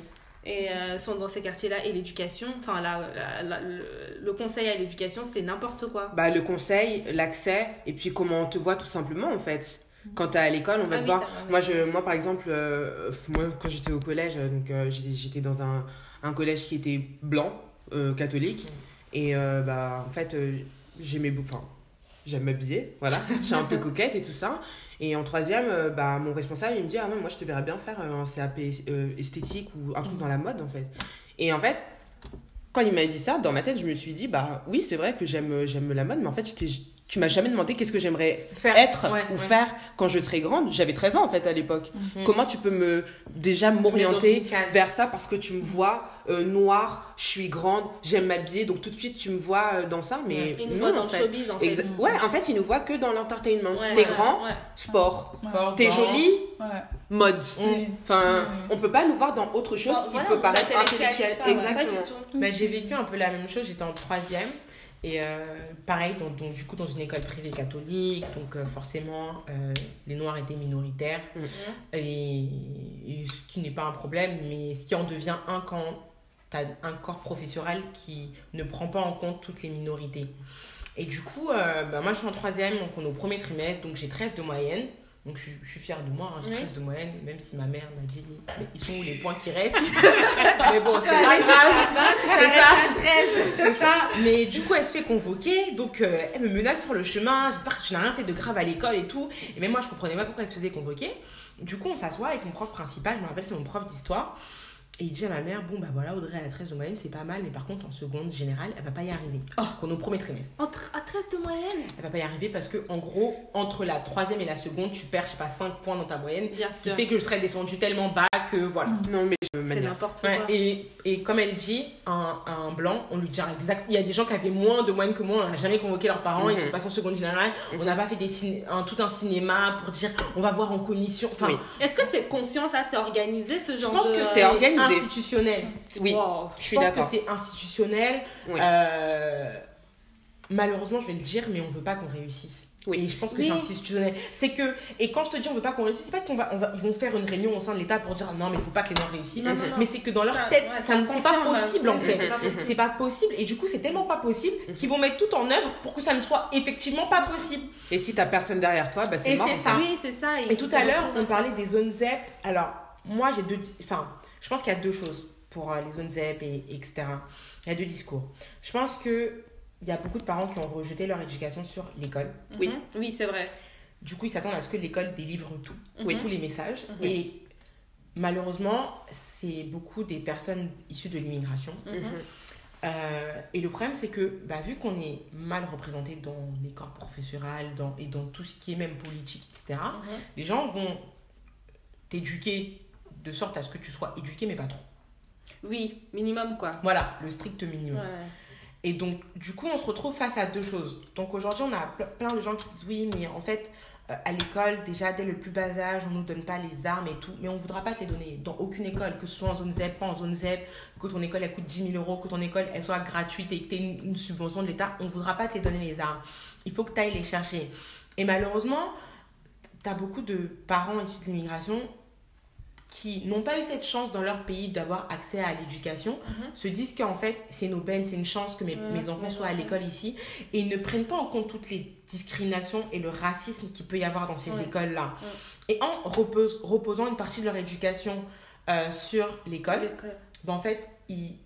Et euh, sont dans ces quartiers-là. Et l'éducation, enfin, la, la- la- le, le conseil à l'éducation, c'est n'importe quoi. Bah, le conseil, l'accès, et puis comment on te voit tout simplement en fait. Quand t'es à l'école, on va Ah te voir. Moi, je, moi, par exemple, euh, moi, quand j'étais au collège, euh, donc euh, j'étais, dans un, un collège qui était blanc, euh, catholique. Et euh, bah, en fait, j'aimais beaucoup. Enfin, j'aime m'habiller, voilà. Suis un peu coquette et tout ça. Et en troisième, bah, mon responsable, il me dit Ah ouais, moi, je te verrais bien faire un CAP esthétique ou un truc dans la mode, en fait. Et en fait, quand il m'a dit ça, dans ma tête, je me suis dit Bah oui, c'est vrai que j'aime, j'aime la mode, mais en fait, j'étais. Tu m'as jamais demandé qu'est-ce que j'aimerais Faire- être ouais, ou ouais. faire quand je serai grande. J'avais 13 ans en fait à l'époque. Mhm. Comment tu peux me déjà m'orienter vers ça parce que tu me vois euh, noire, je suis grande, j'aime m'habiller, donc tout de suite tu me vois euh, dans ça, mais Ils nous non, voient dans en le fait. showbiz, en fait. Exa- Ouais, en fait, ils nous voient que dans l'entertainment. Ouais, T'es grand, ouais. sport. Sport, T'es jolie, Ouais. mode. Mm. Enfin, on peut pas nous voir dans autre chose Bon, qui voilà, peut paraître intellectuel. ouais, Exactement. du tout. Bah, j'ai vécu un peu la même chose, j'étais en troisième. Et euh, pareil, donc, donc, du coup, dans une école privée catholique, donc euh, forcément, euh, les Noirs étaient minoritaires. Mhm. Et, et ce qui n'est pas un problème, mais ce qui en devient un quand tu as un corps professoral qui ne prend pas en compte toutes les minorités. Et du coup, bah, moi je suis en troisième, donc on est au premier trimestre, donc j'ai 13 de moyenne. Donc je, suis- je suis fière de moi, hein, j'ai Oui. 13 de moyenne, même si ma mère m'a dit mais ils sont où les points qui restent? Mais bon, c'est pas grave, c'est ça, c'est ça. Mais du coup, elle se fait convoquer, donc euh, elle me menace sur le chemin. J'espère que tu n'as rien fait de grave à l'école et tout. Et même moi, je comprenais pas pourquoi elle se faisait convoquer. Du coup, on s'assoit avec mon prof principal, je me rappelle, c'est mon prof d'histoire. Et il dit à ma mère, bon bah voilà, Audrey à 13 de moyenne, c'est pas mal, mais par contre en seconde générale, elle va pas y arriver. Oh. Pour nos premiers trimestres. Entre, à 13 de moyenne? Elle va pas y arriver parce que en gros, entre la troisième et la seconde, tu perds, je sais pas, 5 points dans ta moyenne. Bien Ce qui sûr. fait que je serais descendue tellement bas que voilà. Non, mais je C'est n'importe Ouais, quoi. et, et comme elle dit, un, un blanc, on lui dira exact. Il y a des gens qui avaient moins de moyenne que moi, on n'a jamais convoqué leurs parents, ils Mhm. sont passés en seconde générale. On n'a pas fait des ciné- un, tout un cinéma pour dire on va voir en commission. Enfin, Oui. Est-ce que c'est conscient, ça C'est organisé, ce je genre pense de... que c'est c'est organisé. institutionnel. Oui, Wow. je Je suis pense d'accord. que c'est institutionnel. Oui. Euh, malheureusement, je vais le dire, mais on veut pas qu'on réussisse. Oui. Et je pense que Oui. c'est institutionnel. C'est que, et quand je te dis on veut pas qu'on réussisse, c'est pas qu'on va, on va, ils vont faire une réunion au sein de l'État pour dire non, mais il faut pas que les Noirs réussissent. Non, non, non. Mais c'est que dans leur Ça, tête, ouais, ça ne c'est c'est pas possible en fait. c'est pas possible. Et du coup, c'est tellement pas possible qu'ils vont mettre tout en œuvre pour que ça ne soit effectivement pas possible. Et si t'as personne derrière toi, bah c'est Et mort. c'est ça. Oui, c'est ça. Et tout à l'heure, on parlait des zones ZEP. Alors, moi, j'ai deux. Enfin, je pense qu'il y a deux choses pour euh, les zones ZEP et, et etc. Il y a deux discours. Je pense que il y a beaucoup de parents qui ont rejeté leur éducation sur l'école. Oui. Mhm. Oui, c'est vrai. Du coup, ils s'attendent à ce que l'école délivre tout, Oui. tous les messages. Mhm. Et malheureusement, c'est beaucoup des personnes issues de l'immigration. Mhm. Euh, et le problème, c'est que bah, vu qu'on est mal représenté dans les corps professorales dans, et dans tout ce qui est même politique, etc., Mhm. les gens vont t'éduquer de sorte à ce que tu sois éduqué, mais pas trop. Oui, minimum quoi. Voilà, le strict minimum. Ouais. Et donc, du coup, on se retrouve face à deux choses. Donc, aujourd'hui, on a ple- plein de gens qui disent oui, mais en fait, euh, à l'école, déjà, dès le plus bas âge, on nous donne pas les armes et tout. Mais on ne voudra pas te les donner dans aucune école, que ce soit en zone ZEP, pas en zone ZEP, que ton école, elle coûte 10 000 euros, que ton école, elle soit gratuite et que tu aies une, une subvention de l'État. On ne voudra pas te les donner les armes. Il faut que tu ailles les chercher. Et malheureusement, tu as beaucoup de parents issus de l'immigration qui n'ont pas eu cette chance dans leur pays d'avoir accès à l'éducation, Mhm. se disent qu'en fait, c'est une aubaine, c'est une chance que mes, mes enfants soient à l'école ici, et ils ne prennent pas en compte toutes les discriminations et le racisme qu'il peut y avoir dans ces Ouais. écoles-là. Ouais. Et en repose- reposant une partie de leur éducation euh, sur l'école, ben, en fait, ils,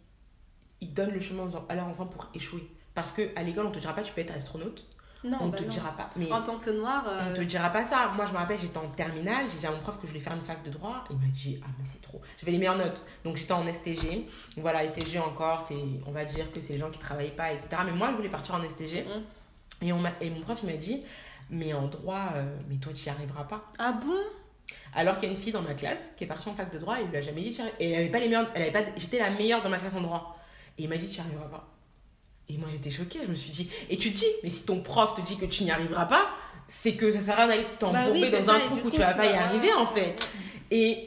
ils donnent le chemin à leurs enfants pour échouer. Parce qu'à l'école, on te dira pas tu peux être astronaute, Non, on bah te non. dira pas. Mais En tant que noir, euh, on te dira pas ça. Moi, je me rappelle, j'étais en terminale, j'ai dit à mon prof que je voulais faire une fac de droit. Il m'a dit, ah, mais c'est trop. J'avais les meilleures notes. Donc, j'étais en STG. Donc, voilà, STG encore, c'est, on va dire que c'est les gens qui travaillent pas, etc. Mais moi, je voulais partir en STG. Mm. Et, on et mon prof, il m'a dit, mais en droit, euh, mais toi, tu n'y arriveras pas. Ah bon? Alors qu'il y a une fille dans ma classe qui est partie en fac de droit et il lui a jamais dit, et elle avait pas les meilleures, elle avait pas, j'étais la meilleure dans ma classe en droit. Et il m'a dit, tu n'y arriveras pas. Et moi, j'étais choquée. Je me suis dit, et tu te dis, mais si ton prof te dit que tu n'y arriveras pas, c'est que ça sert à rien d'aller t'embourber Bah oui, dans ça, un du où coup, tu vas tu pas y arriver, en fait. Et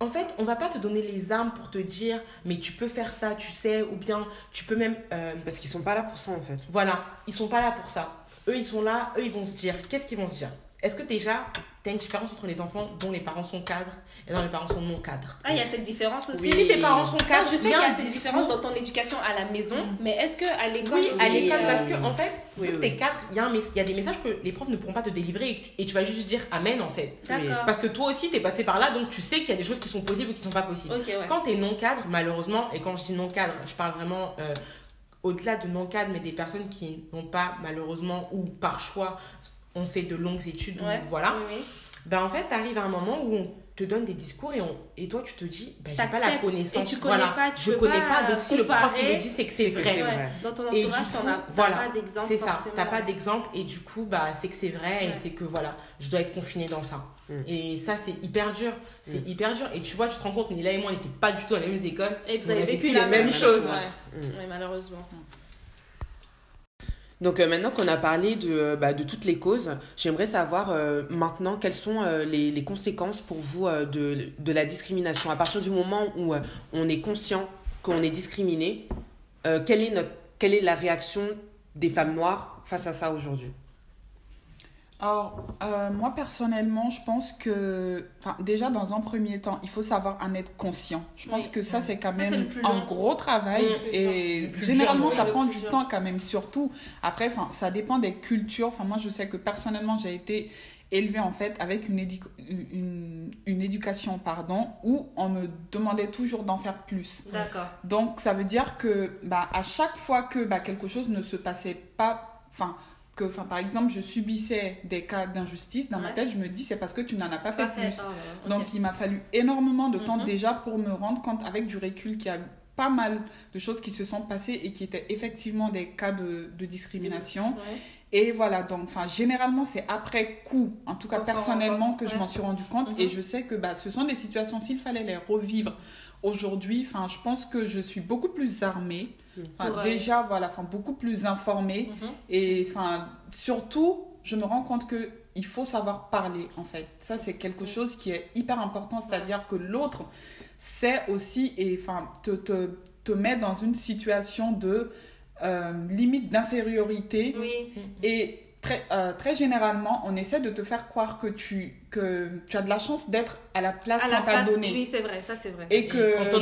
en fait, on va pas te donner les armes pour te dire, mais tu peux faire ça, tu sais, ou bien tu peux même. euh, Parce qu'ils sont pas là pour ça en fait. voilà, ils sont pas là pour ça. Eux, ils sont là, eux, ils vont se dire, qu'est-ce qu'ils vont se dire? Est-ce que déjà, tu as une différence entre les enfants dont les parents sont cadres et dont les parents sont non cadres Ah, il y a cette différence aussi. Oui. Si tes parents sont Non, cadres, je sais il y qu'il y a cette discours. différence dans ton éducation à la maison, mais est-ce que à l'école Oui, à l'école, euh, parce que en fait, Oui, vu que oui. t'es cadre, il y, y a des messages que les profs ne pourront pas te délivrer et, tu- et tu vas juste dire Amen en fait. D'accord. Parce que toi aussi, t'es passé par là, donc tu sais qu'il y a des choses qui sont possibles ou qui sont pas possibles. Ok, ouais. Quand t'es non cadre, malheureusement, et quand je dis non cadre, je parle vraiment euh, au-delà de non cadre, mais des personnes qui n'ont pas malheureusement ou par choix ont fait de longues études, ou voilà. Oui, oui. Ben en fait, t'arrives à un moment où on te donne des discours et, on, et toi tu te dis, ben, j'ai pas la connaissance. Et tu connais voilà. pas, tu je connais pas, pas, donc si le prof il le dit, c'est que c'est vrai. vrai. Dans ton entourage, t'as voilà, pas d'exemple C'est ça, t'as pas d'exemple et du coup, bah, c'est que c'est vrai et c'est que voilà, je dois être confinée dans ça. Mm. Et ça, c'est hyper dur. C'est Mm. hyper dur. Et tu vois, tu te rends compte, Nila et moi, on n'était pas du tout dans les mêmes écoles. Et vous On avez vécu vécu la les même mêmes chose. choses. Ouais. Mm. Ouais, malheureusement. Donc euh, maintenant qu'on a parlé de, euh, bah, de toutes les causes, j'aimerais savoir euh, maintenant quelles sont les, les conséquences pour vous de, de la discrimination. À partir du moment où on est conscient qu'on est discriminé, quelle, est notre, quelle est la réaction des femmes noires face à ça aujourd'hui? Alors, euh, moi personnellement, je pense que, déjà dans un premier temps, il faut savoir en être conscient. Je pense Oui. que ça, c'est quand même un long. gros travail et généralement, dur, ça prend du temps quand même, surtout. Après, ça dépend des cultures. Enfin, moi, je sais que personnellement, j'ai été élevée en fait avec une, édu- une, une éducation, pardon, où on me demandait toujours d'en faire plus. D'accord. Donc, ça veut dire que bah, à chaque fois que bah, quelque chose ne se passait pas, enfin, que, enfin, par exemple, je subissais des cas d'injustice, dans ma tête, je me dis, c'est parce que tu n'en as pas fait Pas fait. plus. Donc, il m'a fallu énormément de temps Mhm. déjà pour me rendre compte, avec du recul, qu'il y a pas mal de choses qui se sont passées et qui étaient effectivement des cas de, de discrimination. Ouais. Et voilà, donc, enfin, généralement, c'est après coup, en tout cas personnellement, que je m'en suis rendu compte. Mhm. Et je sais que bah, ce sont des situations, s'il fallait les revivre aujourd'hui, enfin, je pense que je suis beaucoup plus armée. Enfin, euh, déjà, voilà, enfin, beaucoup plus informée. Mhm. Et enfin, surtout, je me rends compte que il faut savoir parler, en fait. Ça, c'est quelque chose qui est hyper important, c'est-à-dire que l'autre sait aussi et enfin te, te, te met dans une situation de euh, limite d'infériorité Oui. et très, euh, très généralement, on essaie de te faire croire que tu, que tu as de la chance d'être à la place qu'on t'a place. donnée. Oui, c'est vrai. Ça, c'est vrai. Et que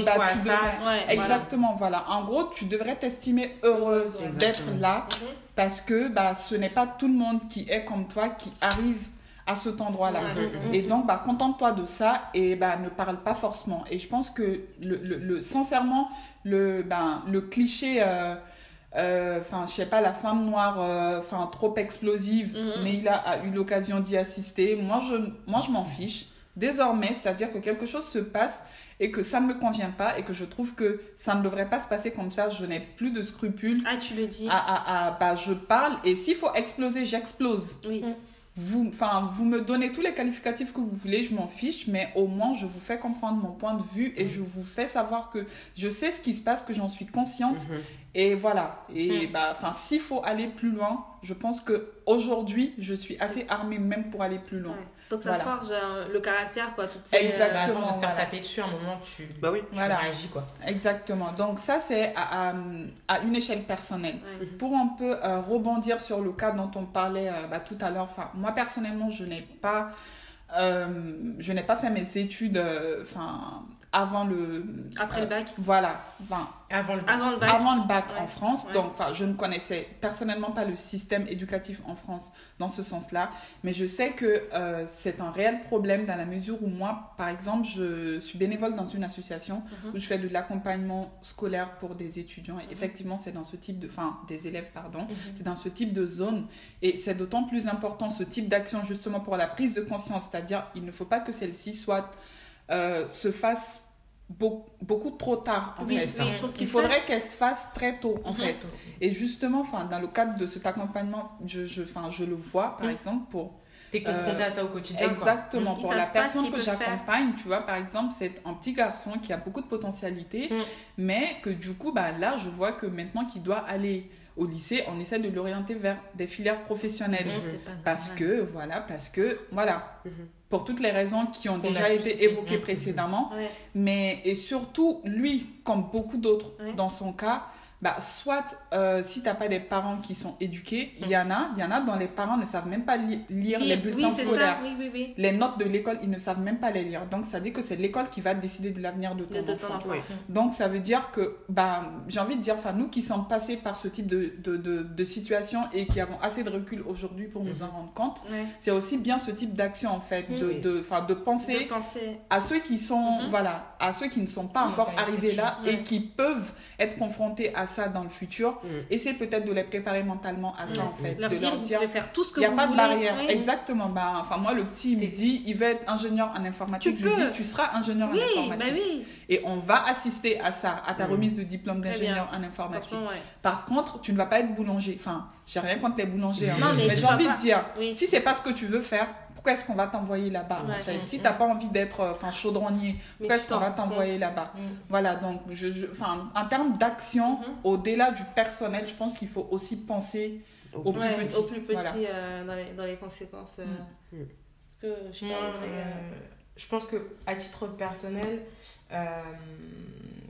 bah, tu ça. devrais- Ouais. Exactement, voilà. En gros, tu devrais t'estimer heureuse d'être là Mhm. parce que bah, ce n'est pas tout le monde qui est comme toi qui arrive à cet endroit-là. Ouais. Et donc, bah, contente-toi de ça et bah, ne parle pas forcément. Et je pense que, le, le, le- sincèrement, le, ben, le cliché, euh, euh, enfin, je sais pas, la femme noire, euh, enfin, trop explosive, Mhm. mais il a, a eu l'occasion d'y assister. Moi, je, moi, je m'en fiche. Désormais, c'est-à-dire que quelque chose se passe et que ça ne me convient pas et que je trouve que ça ne devrait pas se passer comme ça. Je n'ai plus de scrupules. Ah, tu le dis. À, à- à- bah, je parle et s'il faut exploser, j'explose. Oui. Vous, enfin, vous me donnez tous les qualificatifs que vous voulez, je m'en fiche, mais au moins je vous fais comprendre mon point de vue et je vous fais savoir que je sais ce qui se passe, que j'en suis consciente Mhm. et voilà. Et Mm. bah, enfin, s'il faut aller plus loin, je pense que aujourd'hui je suis assez armée même pour aller plus loin. Ouais. Donc ça Voilà. forge euh, le caractère, quoi. Toutes ces, Exact. Bah, à force de te faire voilà. taper dessus, à un moment, tu, Bah oui. tu Voilà. réagis, quoi. Exactement. Donc ça c'est à, à- à une échelle personnelle. Ouais. Pour un peu euh, rebondir sur le cas dont on parlait euh, bah, tout à l'heure, enfin, moi personnellement, je n'ai pas, euh, je n'ai pas fait mes études euh, enfin, avant le. Après le bac. Voilà, enfin, Avant le Avant le bac. avant le bac Ouais. en France. Ouais. Donc, enfin, je ne connaissais personnellement pas le système éducatif en France dans ce sens-là. Mais je sais que euh, c'est un réel problème dans la mesure où moi, par exemple, je suis bénévole dans une association Mhm. où je fais de l'accompagnement scolaire pour des étudiants. Et effectivement, c'est dans ce type de... Enfin, des élèves, pardon. Mhm. C'est dans ce type de zone. Et c'est d'autant plus important, ce type d'action, justement, pour la prise de conscience. C'est-à-dire, il ne faut pas que celle-ci soit... euh, se fasse beau- beaucoup trop tard, en Oui, fait. oui, Il faudrait qu'elle se fasse très tôt, en fait. Et justement, enfin, dans le cadre de cet accompagnement, je, je, enfin, je le vois, par exemple, pour T'es confronté Euh, à ça au quotidien, quoi. exactement pour la personne que j'accompagne, tu vois, par exemple, c'est un petit garçon qui a beaucoup de potentialité, Mhm. mais que du coup, bah, là, je vois que maintenant qu'il doit aller au lycée, on essaie de l'orienter vers des filières professionnelles. Pas Parce que, voilà, parce que, voilà, Mhm. Pour toutes les raisons qui ont déjà été évoquées Mhm. précédemment, Ouais. mais et surtout, lui, comme beaucoup d'autres Ouais. dans son cas, bah, soit euh, si tu n'as pas des parents qui sont éduqués, il y en a, il y en a dont les parents ne savent même pas li- lire les bulletins scolaires. ça. Oui, oui, oui. Les notes de l'école, ils ne savent même pas les lire. Donc, ça dit que c'est l'école qui va décider de l'avenir de ton De, de enfant. ton enfant. Oui. Donc, ça veut dire que, bah, j'ai envie de dire, enfin, nous qui sommes passés par ce type de, de, de, de situation et qui avons assez de recul aujourd'hui pour nous Mhm. en rendre compte, c'est aussi bien ce type d'action, en fait, de, de, enfin, de penser De penser. à ceux qui sont, Mhm. voilà, à ceux qui ne sont pas encore arrivés là et qui peuvent être confrontés à ça dans le futur. Mhm. Essayer peut-être de les préparer mentalement à ça, en fait. Leur de dire, leur vous dire, pouvez faire tout ce que il n'y a vous pas de voulez. barrière. Oui. Exactement. Bah, enfin, moi, le petit, il me dit, il veut être ingénieur en informatique. Tu je peux. dis, tu seras ingénieur Oui, en bah informatique. oui. Et on va assister à ça, à ta Mhm. remise de diplôme d'ingénieur en informatique. Ouais. Par contre, tu ne vas pas être boulanger. Enfin, j'ai rien contre les boulangers. hein. Non, mais j'ai envie pas- de dire, si c'est pas ce que tu veux faire, pourquoi est-ce qu'on va t'envoyer là-bas en Ouais. fait? Si Mhm. t'as pas envie d'être euh, enfin chaudronnier, Mais pourquoi tu est-ce qu'on va t'envoyer là-bas? Mm. Voilà, donc je, je- enfin, en termes d'action, Mhm. au-delà du personnel, je pense qu'il faut aussi penser au plus Ouais, petit. au plus petit Voilà. euh, dans, les, dans les conséquences. euh, Mm. Mm. Parce que je sais Moi, pas, Audrey, euh, je pense que à titre personnel, euh,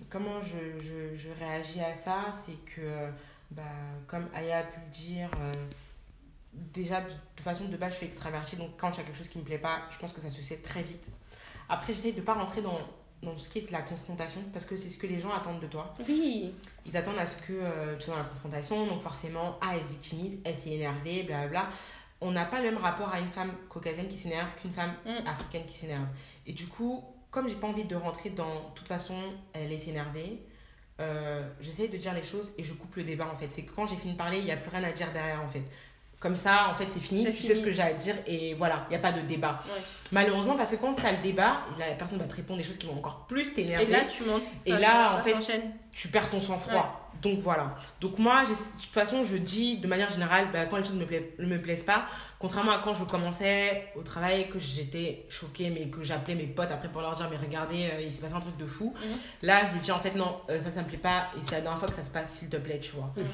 comment je, je, je réagis à ça, c'est que, bah, comme Aya a pu le dire, euh, déjà de toute façon de base je suis extravertie, donc quand il y a quelque chose qui me plaît pas, je pense que ça se sait très vite. Après, j'essaie de pas rentrer dans, dans ce qui est de la confrontation, parce que c'est ce que les gens attendent de toi. Oui. Ils attendent à ce que euh, tu sois dans la confrontation, donc forcément, ah, elle se victimise, elle s'est énervée, blablabla. On n'a pas le même rapport à une femme caucasienne qui s'énerve qu'une femme Mm. africaine qui s'énerve. Et du coup, comme j'ai pas envie de rentrer dans, de toute façon, elle est s'énerver, euh, j'essaie de dire les choses et je coupe le débat en fait. C'est que quand j'ai fini de parler, il n'y a plus rien à dire derrière en fait. Comme ça, en fait, c'est fini. Tu fini. sais ce que j'ai à dire et voilà, il n'y a pas de débat. Ouais. Malheureusement, parce que quand tu as le débat, la personne va te répondre des choses qui vont encore plus t'énerver. Et là, tu montes. Et là, en fait, tu perds ton sang-froid. Donc voilà. Donc moi, de toute façon, je dis de manière générale, bah, quand les choses ne me, pla- ne me plaisent pas, contrairement à quand je commençais au travail, que j'étais choquée, mais que j'appelais mes potes après pour leur dire, mais regardez, euh, il s'est passé un truc de fou. Mhm. Là, je lui dis, en fait, non, euh, ça, ça me plaît pas, et c'est la dernière fois que ça se passe, s'il te plaît, tu vois. Mhm.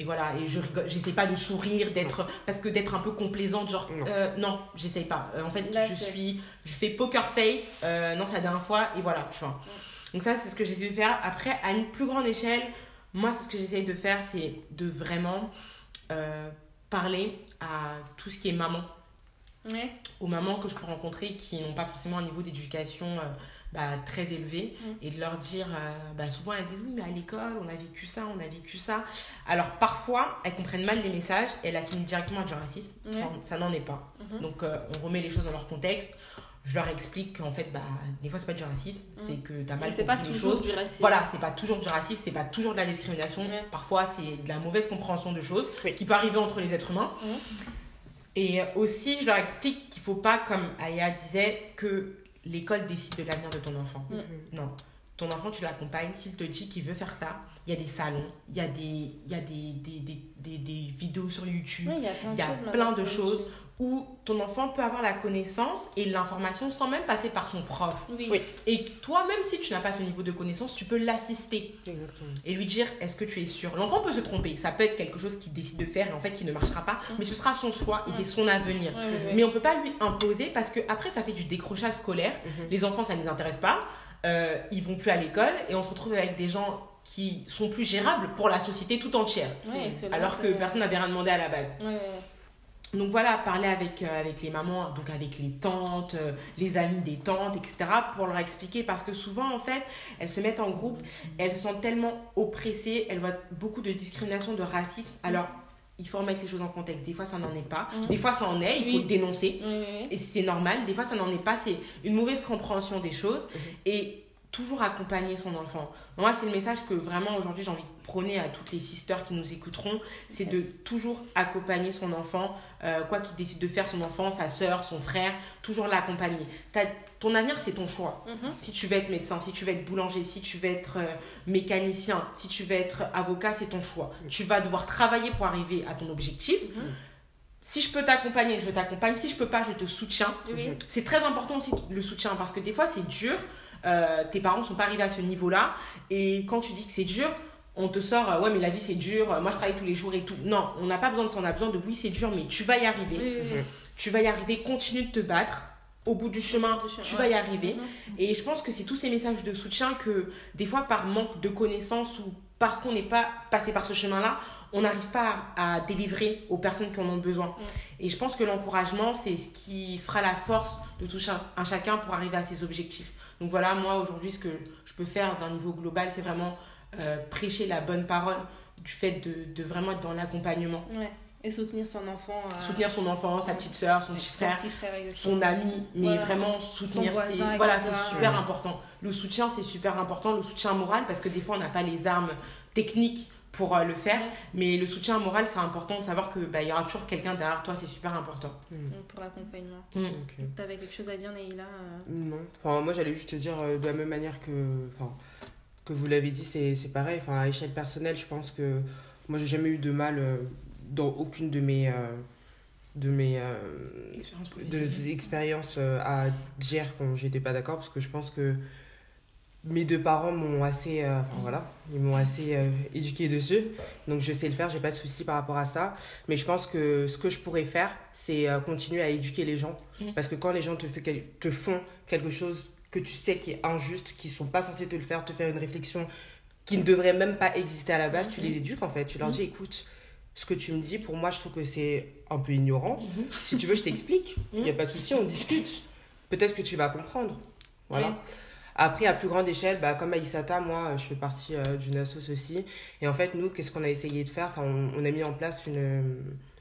Et voilà, et je rigole, j'essaie pas de sourire, d'être, parce que d'être un peu complaisante, genre, Non. euh, non, j'essaye pas. Euh, en fait, Là, je suis, je fais poker face, euh, non, c'est la dernière fois, et voilà, tu vois. Donc ça, c'est ce que j'essaie de faire. Après, à une plus grande échelle, moi, c'est ce que j'essaye de faire, c'est de vraiment euh, parler à tout ce qui est maman, Ouais. aux mamans que je peux rencontrer qui n'ont pas forcément un niveau d'éducation euh, bah, très élevé Mm. et de leur dire, euh, bah, souvent elles disent oui mais à l'école on a vécu ça, on a vécu ça. Alors parfois elles comprennent mal les messages et elles assimilent directement à du racisme, ça, ça n'en est pas. Mhm. Donc euh, on remet les choses dans leur contexte, je leur explique qu'en fait bah, des fois c'est pas du racisme, Mm. c'est que tu as mal c'est pas compris les toujours choses. du racisme. Voilà, c'est pas toujours du racisme, c'est pas toujours de la discrimination. Parfois, c'est de la mauvaise compréhension de choses Oui. qui peut arriver entre les êtres humains. Mhm. Et aussi, je leur explique qu'il faut pas, comme Aya disait, que l'école décide de l'avenir de ton enfant. Mhm. Non. Ton enfant, tu l'accompagnes. S'il te dit qu'il veut faire ça, il y a des salons, il y a des, il y a des, des, des, des, des vidéos sur YouTube Ouais, il y a plein de plein choses. Où ton enfant peut avoir la connaissance et l'information sans même passer par son prof. Oui. Oui. Et toi, même si tu n'as pas ce niveau de connaissance, tu peux l'assister Exactement. et lui dire est-ce que tu es sûr? L'enfant peut se tromper, ça peut être quelque chose qu'il décide de faire et en fait qui ne marchera pas, mais ce sera son choix et c'est son avenir. Mais on peut pas lui imposer parce que après ça fait du décrochage scolaire. Mhm. Les enfants ça ne les intéresse pas, euh, ils vont plus à l'école et on se retrouve avec des gens qui sont plus gérables pour la société tout entière. Alors que personne n'avait rien demandé à la base. Donc voilà, parler avec, euh, avec les mamans, donc avec les tantes, euh, les amis des tantes, etc. pour leur expliquer parce que souvent en fait, elles se mettent en groupe, elles se sentent tellement oppressées, elles voient beaucoup de discrimination, de racisme. Alors il faut remettre les choses en contexte. Des fois ça n'en est pas, Mhm. des fois ça en est, il faut le dénoncer. Et c'est normal, des fois ça n'en est pas, c'est une mauvaise compréhension des choses Mhm. et toujours accompagner son enfant. Moi, c'est le message que vraiment aujourd'hui j'ai envie de prôner à toutes les sisters qui nous écouteront, c'est de toujours accompagner son enfant, euh, quoi qu'il décide de faire, son enfant, sa soeur, son frère, toujours l'accompagner. Ton avenir, c'est ton choix. Mhm. Si tu veux être médecin, si tu veux être boulanger, si tu veux être euh, mécanicien, si tu veux être avocat, c'est ton choix. Tu vas devoir travailler pour arriver à ton objectif. Mhm. Si je peux t'accompagner, je t'accompagne. Si je peux pas, je te soutiens. Oui. C'est très important aussi le soutien parce que des fois c'est dur. Euh, tes parents sont pas arrivés à ce niveau-là et quand tu dis que c'est dur, on te sort euh, ouais mais la vie c'est dur. euh, Moi je travaille tous les jours et tout. Non, on n'a pas besoin de ça. On a besoin de oui c'est dur mais tu vas y arriver. Oui, oui, oui. Tu vas y arriver. Continue de te battre. Au bout du chemin, Du chemin, tu ouais. vas y arriver. Mhm. Et je pense que c'est tous ces messages de soutien que des fois par manque de connaissances ou parce qu'on n'est pas passé par ce chemin-là, on n'arrive pas à délivrer aux personnes qui en ont besoin. Et je pense que l'encouragement, c'est ce qui fera la force de tout un chacun pour arriver à ses objectifs. Donc voilà, moi aujourd'hui, ce que je peux faire d'un niveau global, c'est vraiment euh, prêcher la bonne parole du fait de, de vraiment être dans l'accompagnement. Ouais. Et soutenir son enfant. euh, Soutenir son enfant, sa petite soeur, son petit son frère son ami, mais Voilà. vraiment soutenir. Voisin, voilà, c'est super Ouais. important. Le soutien, c'est super important. Le soutien moral, parce que des fois, on n'a pas les armes techniques pour euh, le faire. Ouais. Mais le soutien moral, c'est important de savoir que bah, il y aura toujours quelqu'un derrière toi. C'est super important. Donc, Pour l'accompagnement. Mm. Ok. T'avais quelque chose à dire, Neila euh, Non. Enfin, moi, j'allais juste te dire euh, de la même manière que, enfin, que vous l'avez dit, c'est c'est pareil. Enfin, à échelle personnelle, je pense que moi, j'ai jamais eu de mal euh, dans aucune de mes, euh, de mes euh, de expériences euh, à dire quand j'étais pas d'accord, parce que je pense que mes deux parents m'ont assez, euh, enfin, voilà, ils m'ont assez euh, éduqué dessus. Donc je sais le faire, j'ai pas de souci par rapport à ça. Mais je pense que ce que je pourrais faire, c'est euh, continuer à éduquer les gens. Mhm. Parce que quand les gens te, fait quel- te font quelque chose que tu sais qui est injuste, qui sont pas censés te le faire, te faire une réflexion qui ne devrait même pas exister à la base, tu les éduques en fait. Tu leur dis, écoute, ce que tu me dis, pour moi, je trouve que c'est un peu ignorant. Mhm. Si tu veux, je t'explique. Il n'y a pas de souci, on discute. Peut-être que tu vas comprendre. Voilà. Après, à plus grande échelle, bah, comme Aïsata, moi, je fais partie euh, d'une assoce aussi. Et en fait, nous, qu'est-ce qu'on a essayé de faire? On, a mis en place euh,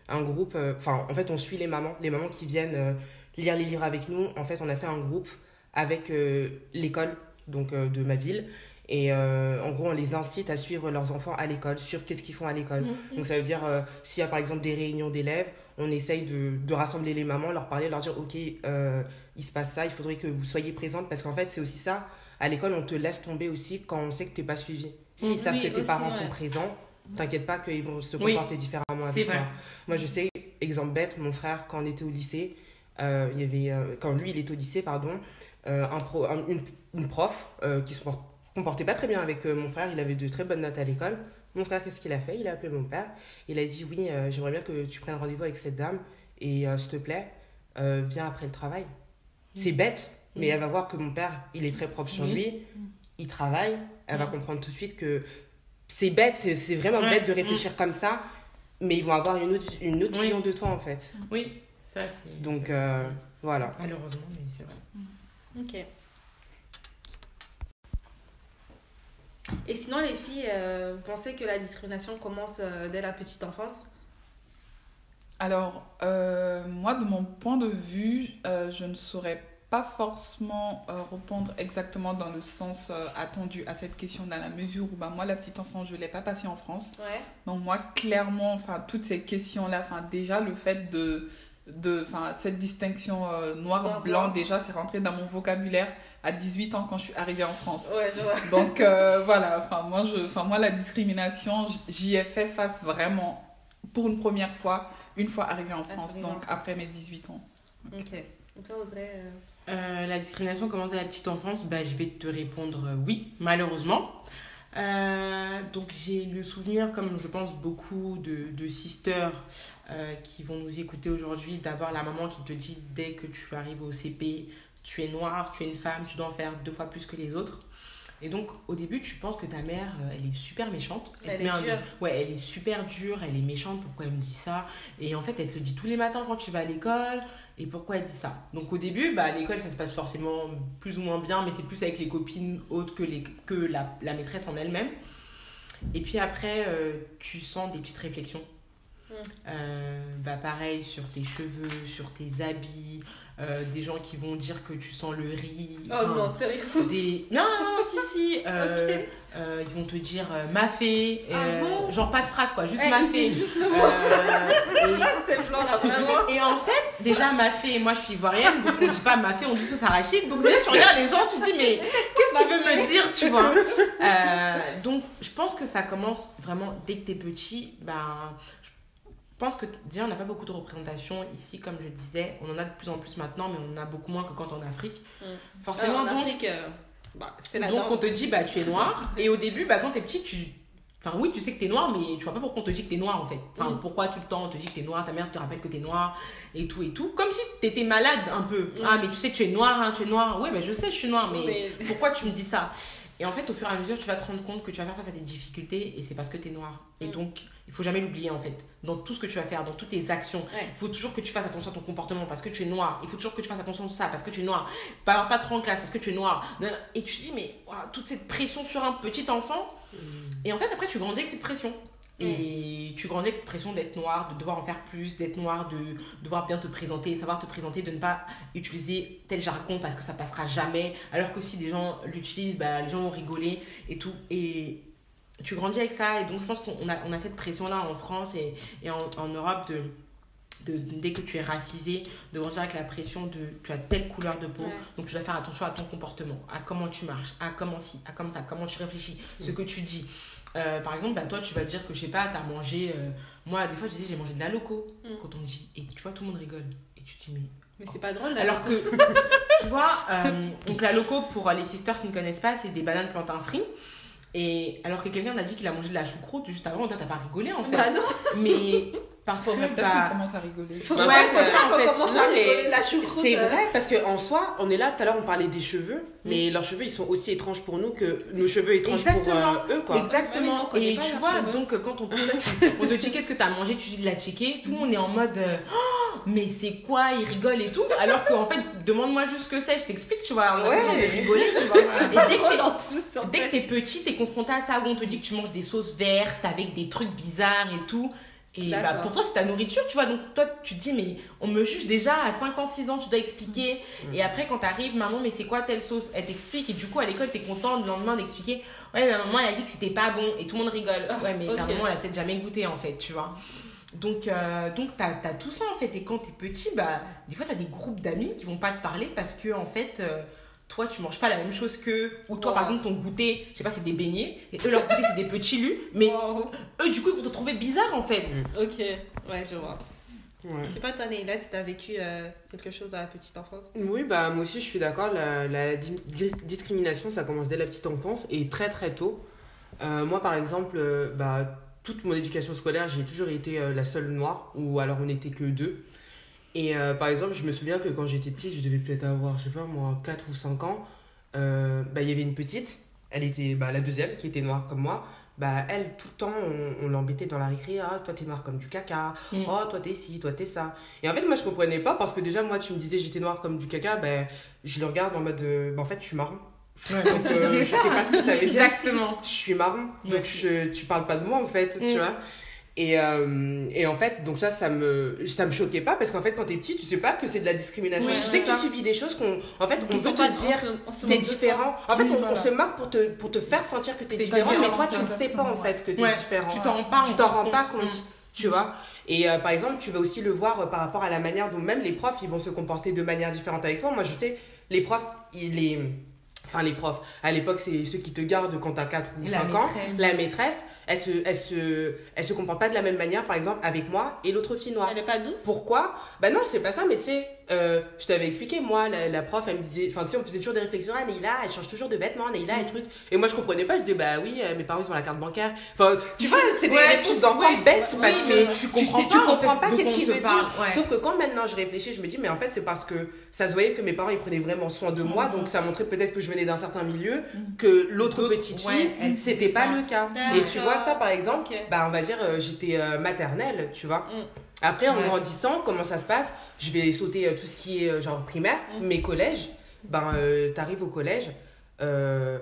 un groupe. euh, en fait, on suit les mamans. Les mamans qui viennent euh, lire les livres avec nous. En fait, on a fait un groupe avec euh, l'école donc euh, de ma ville. Et euh, en gros, on les incite à suivre leurs enfants à l'école, sur qu'est-ce qu'ils font à l'école. Donc ça veut dire, euh, s'il y a par exemple des réunions d'élèves, on essaye de, de rassembler les mamans, leur parler, leur dire, ok, euh, il se passe ça, il faudrait que vous soyez présente, parce qu'en fait, c'est aussi ça. À l'école, on te laisse tomber aussi quand on sait que t'es pas suivi. S'ils Mm, savent oui, que tes aussi, parents ouais. sont présents, t'inquiète pas qu'ils vont se Oui. comporter différemment C'est avec toi. Moi, je sais, exemple bête, mon frère, quand on était au lycée, il y avait, quand lui, il était au lycée, pardon, un pro, un- une, une prof qui se por- comportait pas très bien avec euh, mon frère, il avait de très bonnes notes à l'école. Mon frère, qu'est-ce qu'il a fait? Il a appelé mon père. Il a dit Oui, euh, j'aimerais bien que tu prennes rendez-vous avec cette dame et euh, s'il te plaît, euh, viens après le travail. C'est bête, mais Mm. elle va voir que mon père, il est très propre sur lui, il travaille, elle va Mm. comprendre tout de suite que c'est bête, c'est vraiment bête de réfléchir comme ça, mais ils vont avoir une autre, une autre Oui. vision de toi en fait. Oui, ça c'est. Donc voilà. Malheureusement, mais c'est vrai. Ok. Et sinon, les filles, euh, vous pensez que la discrimination commence euh, dès la petite enfance? Alors, euh, moi, de mon point de vue, je ne saurais pas forcément répondre exactement dans le sens attendu à cette question dans la mesure où bah, moi, la petite enfant, je ne l'ai pas passée en France. Ouais. Donc moi, clairement, enfin, toutes ces questions-là, enfin, déjà, le fait de, de enfin, cette distinction Noir-blanc. déjà, c'est rentré dans mon vocabulaire à 18 ans quand je suis arrivée en France. Ouais, je vois. Donc euh, voilà, enfin moi, je, enfin moi la discrimination, j'y ai fait face vraiment pour une première fois, une fois arrivée en France, donc France. après mes 18 ans. Ok. Et toi, Audrey euh, Euh, la discrimination commence à la petite enfance, bah, je vais te répondre euh, oui, malheureusement. Euh, donc j'ai le souvenir, comme je pense beaucoup de, de sisters euh, qui vont nous écouter aujourd'hui, d'avoir la maman qui te dit dès que tu arrives au CP, tu es noire, tu es une femme, tu dois en faire deux fois plus que les autres. Et donc au début tu penses que ta mère, euh, elle est super méchante. Elle est met un- dure. Ouais, elle est super dure, elle est méchante, pourquoi elle me dit ça? Et en fait elle te le dit tous les matins quand tu vas à l'école, et pourquoi elle dit ça? Donc au début, bah, à l'école, ça se passe forcément plus ou moins bien, mais c'est plus avec les copines autres que, les, que la, la maîtresse en elle-même. Et puis après, euh, tu sens des petites réflexions. Euh, bah pareil, sur tes cheveux, sur tes habits, euh, des gens qui vont dire que tu sens le riz. Oh non, sérieusement. des... Non, non, non, si, si. euh, ils vont te dire ma fée. Ah bon? genre pas de phrase, quoi, juste Eh, ma fée. disent juste le mot. Et- C'est blanc là, vraiment. et en fait, déjà, ma fée, moi je suis ivoirienne, donc on dit pas ma fée, on dit sauce arachide. Donc déjà, tu regardes les gens, tu te dis, mais qu'est-ce qu'il veut me dire, tu vois? Donc, je pense que ça commence vraiment dès que t'es petit. Ben, je pense que déjà, on n'a pas beaucoup de représentation ici, comme je disais. On en a de plus en plus maintenant, mais on en a beaucoup moins que quand on est en Afrique. Mm. Forcément, en donc, Afrique, euh, bah, c'est la donc on te dit, bah, tu es noir. Et au début, bah, quand t'es petit, tu. Enfin, oui, tu sais que t'es noir, mais tu vois pas pourquoi on te dit que t'es noir en fait. Enfin, Mm. pourquoi tout le temps on te dit que t'es noir, ta mère te rappelle que t'es noir et tout et tout. Comme si t'étais malade un peu. Mm. Ah, mais tu sais que tu es noir, hein, tu es noir. Ouais, bah, je sais, je suis noir, mais, Mais- pourquoi tu me dis ça? Et en fait, au fur et à mesure, tu vas te rendre compte que tu vas faire face à des difficultés et c'est parce que t'es noir. Et Mm. donc, il faut jamais l'oublier en fait. Dans tout ce que tu vas faire, dans toutes tes actions, Ouais. il faut toujours que tu fasses attention à ton comportement parce que tu es noir. Il faut toujours que tu fasses attention à ça parce que tu es noir. Pas, pas trop en classe parce que tu es noir. Et tu te dis, mais toute cette pression sur un petit enfant. Et en fait, après, tu grandis avec cette pression. Et tu grandis avec cette pression d'être noir, de devoir en faire plus, d'être noir, de devoir bien te présenter, savoir te présenter, de ne pas utiliser tel jargon parce que ça passera jamais. Alors que si des gens l'utilisent, bah, les gens vont rigoler et tout. Et tu grandis avec ça. Et donc, je pense qu'on a, on a cette pression-là en France et, et en, en Europe de, de, dès que tu es racisé, de grandir avec la pression de tu as telle couleur de peau, Ouais. donc tu dois faire attention à ton comportement, à comment tu marches, à comment ci, à comme ça, comment tu réfléchis, ce que tu dis. Euh, par exemple, bah, toi, tu vas dire que je sais pas, tu as mangé. euh, moi, des fois, je dis j'ai mangé de la loco. Mm. Quand on me dit, et tu vois, tout le monde rigole. Et tu te dis, mais Mais c'est pas drôle là. alors que, tu vois, euh, donc la loco, pour les sisters qui ne connaissent pas, c'est des bananes plantain frites. Et alors que quelqu'un a dit qu'il a mangé de la choucroute juste avant, toi t'as pas rigolé en fait. Bah non, Mais parce que bah, qu'on commence à rigoler. faut Ouais, ouais, c'est en. C'est euh, vrai parce qu'en soi, on est là, tout à l'heure on parlait des cheveux, mais leurs cheveux ils sont aussi étranges pour nous que nos cheveux étranges Exactement. pour euh, eux quoi. Exactement. Et tu vois, cheveux. donc quand on, on te dit qu'est-ce que t'as mangé, tu dis de la checker, tout le monde est en mode Oh, mais c'est quoi, ils rigolent et tout. Alors qu'en fait, demande-moi juste ce que c'est, je t'explique, tu vois. On Ouais. de rigoler, tu vois. Et dès que en en que t'es petit, t'es confronté à ça où on te dit que tu manges des sauces vertes avec des trucs bizarres et tout. Et bah, pour toi, c'est ta nourriture, tu vois. Donc, toi, tu te dis, mais on me juge déjà à 5 ans, 6 ans, tu dois expliquer. Et après, quand t'arrives, maman, mais c'est quoi telle sauce? Elle t'explique. Et du coup, à l'école, t'es content le lendemain d'expliquer. Ouais, ma maman, elle a dit que c'était pas bon. Et tout le monde rigole. Ouais, mais ta ok. maman, elle a peut-être jamais goûté, en fait, tu vois. Donc, euh, donc t'as as tout ça, en fait. Et quand t'es petit, bah, des fois, t'as des groupes d'amis qui vont pas te parler parce que, en fait. euh, toi, tu manges pas la même chose que. Ou toi, par exemple, ton goûter, je sais pas, c'est des beignets. Et eux, leur goûter, c'est des petits lus. Mais Wow. eux, du coup, ils vont te trouver bizarre, en fait. Ok, ouais, je vois. Ouais. Je sais pas, toi, Neila, si t'as vécu euh, quelque chose dans la petite enfance. Oui, bah moi aussi je suis d'accord. La, la di- dis- discrimination, ça commence dès la petite enfance et très très tôt. Euh, moi par exemple, euh, bah, toute mon éducation scolaire, j'ai toujours été euh, la seule noire, ou alors on n'était que deux. Et euh, par exemple, je me souviens que quand j'étais petite, je devais peut-être avoir, je sais pas moi, 4 ou 5 ans, euh, bah, il y avait une petite, elle était bah, la deuxième qui était noire comme moi. Bah, elle, tout le temps, on, on l'embêtait dans la récré. Ah, toi, t'es noire comme du caca. Mm. Oh, toi, t'es ci, toi, t'es ça. Et en fait, moi, je comprenais pas parce que déjà, moi, tu me disais j'étais noire comme du caca. Ben, je le regarde en mode. bah, en fait, je suis marron. Ouais, Donc, euh, je sais pas ce que ça veut dire. Exactement. Je suis marron. Donc, je, tu parles pas de moi, en fait, Mm. tu vois. Et, euh, et en fait, donc ça, ça me, ça me choquait pas parce qu'en fait, quand t'es petit, tu sais pas que c'est de la discrimination. Ouais, tu sais que tu subis des choses qu'on. En fait, on veut te pas- dire. T'es différent. En fait, on, se moque pour te, pour te faire sentir que t'es différent, mais toi, tu ne sais pas en fait que t'es Ouais. différent. Tu t'en rends pas tu t'en rends pas compte. compte, tu vois. Et euh, par exemple, tu vas aussi le voir euh, par rapport à la manière dont même les profs, ils vont se comporter de manière différente avec toi. Moi, je sais, les profs, ils, les... Enfin, les profs, à l'époque, c'est ceux qui te gardent quand t'as 4 ou La 5 ans. La maîtresse, elle se, elle, se, elle se comporte pas de la même manière, par exemple, avec moi et l'autre fille noire. Elle est pas douce? Pourquoi? Bah non, c'est pas ça, mais tu sais, euh, je t'avais expliqué, moi, la, la prof, elle me disait, enfin, tu sais, on faisait toujours des réflexions, ah, Neila, elle change toujours de vêtements, Neila, et trucs. Et moi, je comprenais pas, je disais, bah oui, euh, mes parents, ils ont la carte bancaire. Enfin, tu vois, c'est des Ouais, réponses d'enfants ouais, bêtes, ouais, parce que mais tu tu, comprends tu pas, en comprends fait, pas qu'est-ce quoi on qu'il te veut dire. Sauf que quand maintenant je réfléchis, je me dis, mais en fait, c'est parce que ça se voyait que mes parents, ils prenaient vraiment soin de moi, donc ça montrait peut-être que je venais d'un certain milieu, que l'autre petite fille, c'était pas le cas. Et tu vois, ça, par exemple, bah, on va dire, euh, j'étais maternelle, tu vois. Après, en Ouais. grandissant, comment ça se passe? Je vais sauter euh, tout ce qui est euh, genre primaire, Mm. mes collèges. Ben, euh, t'arrives au collège, euh,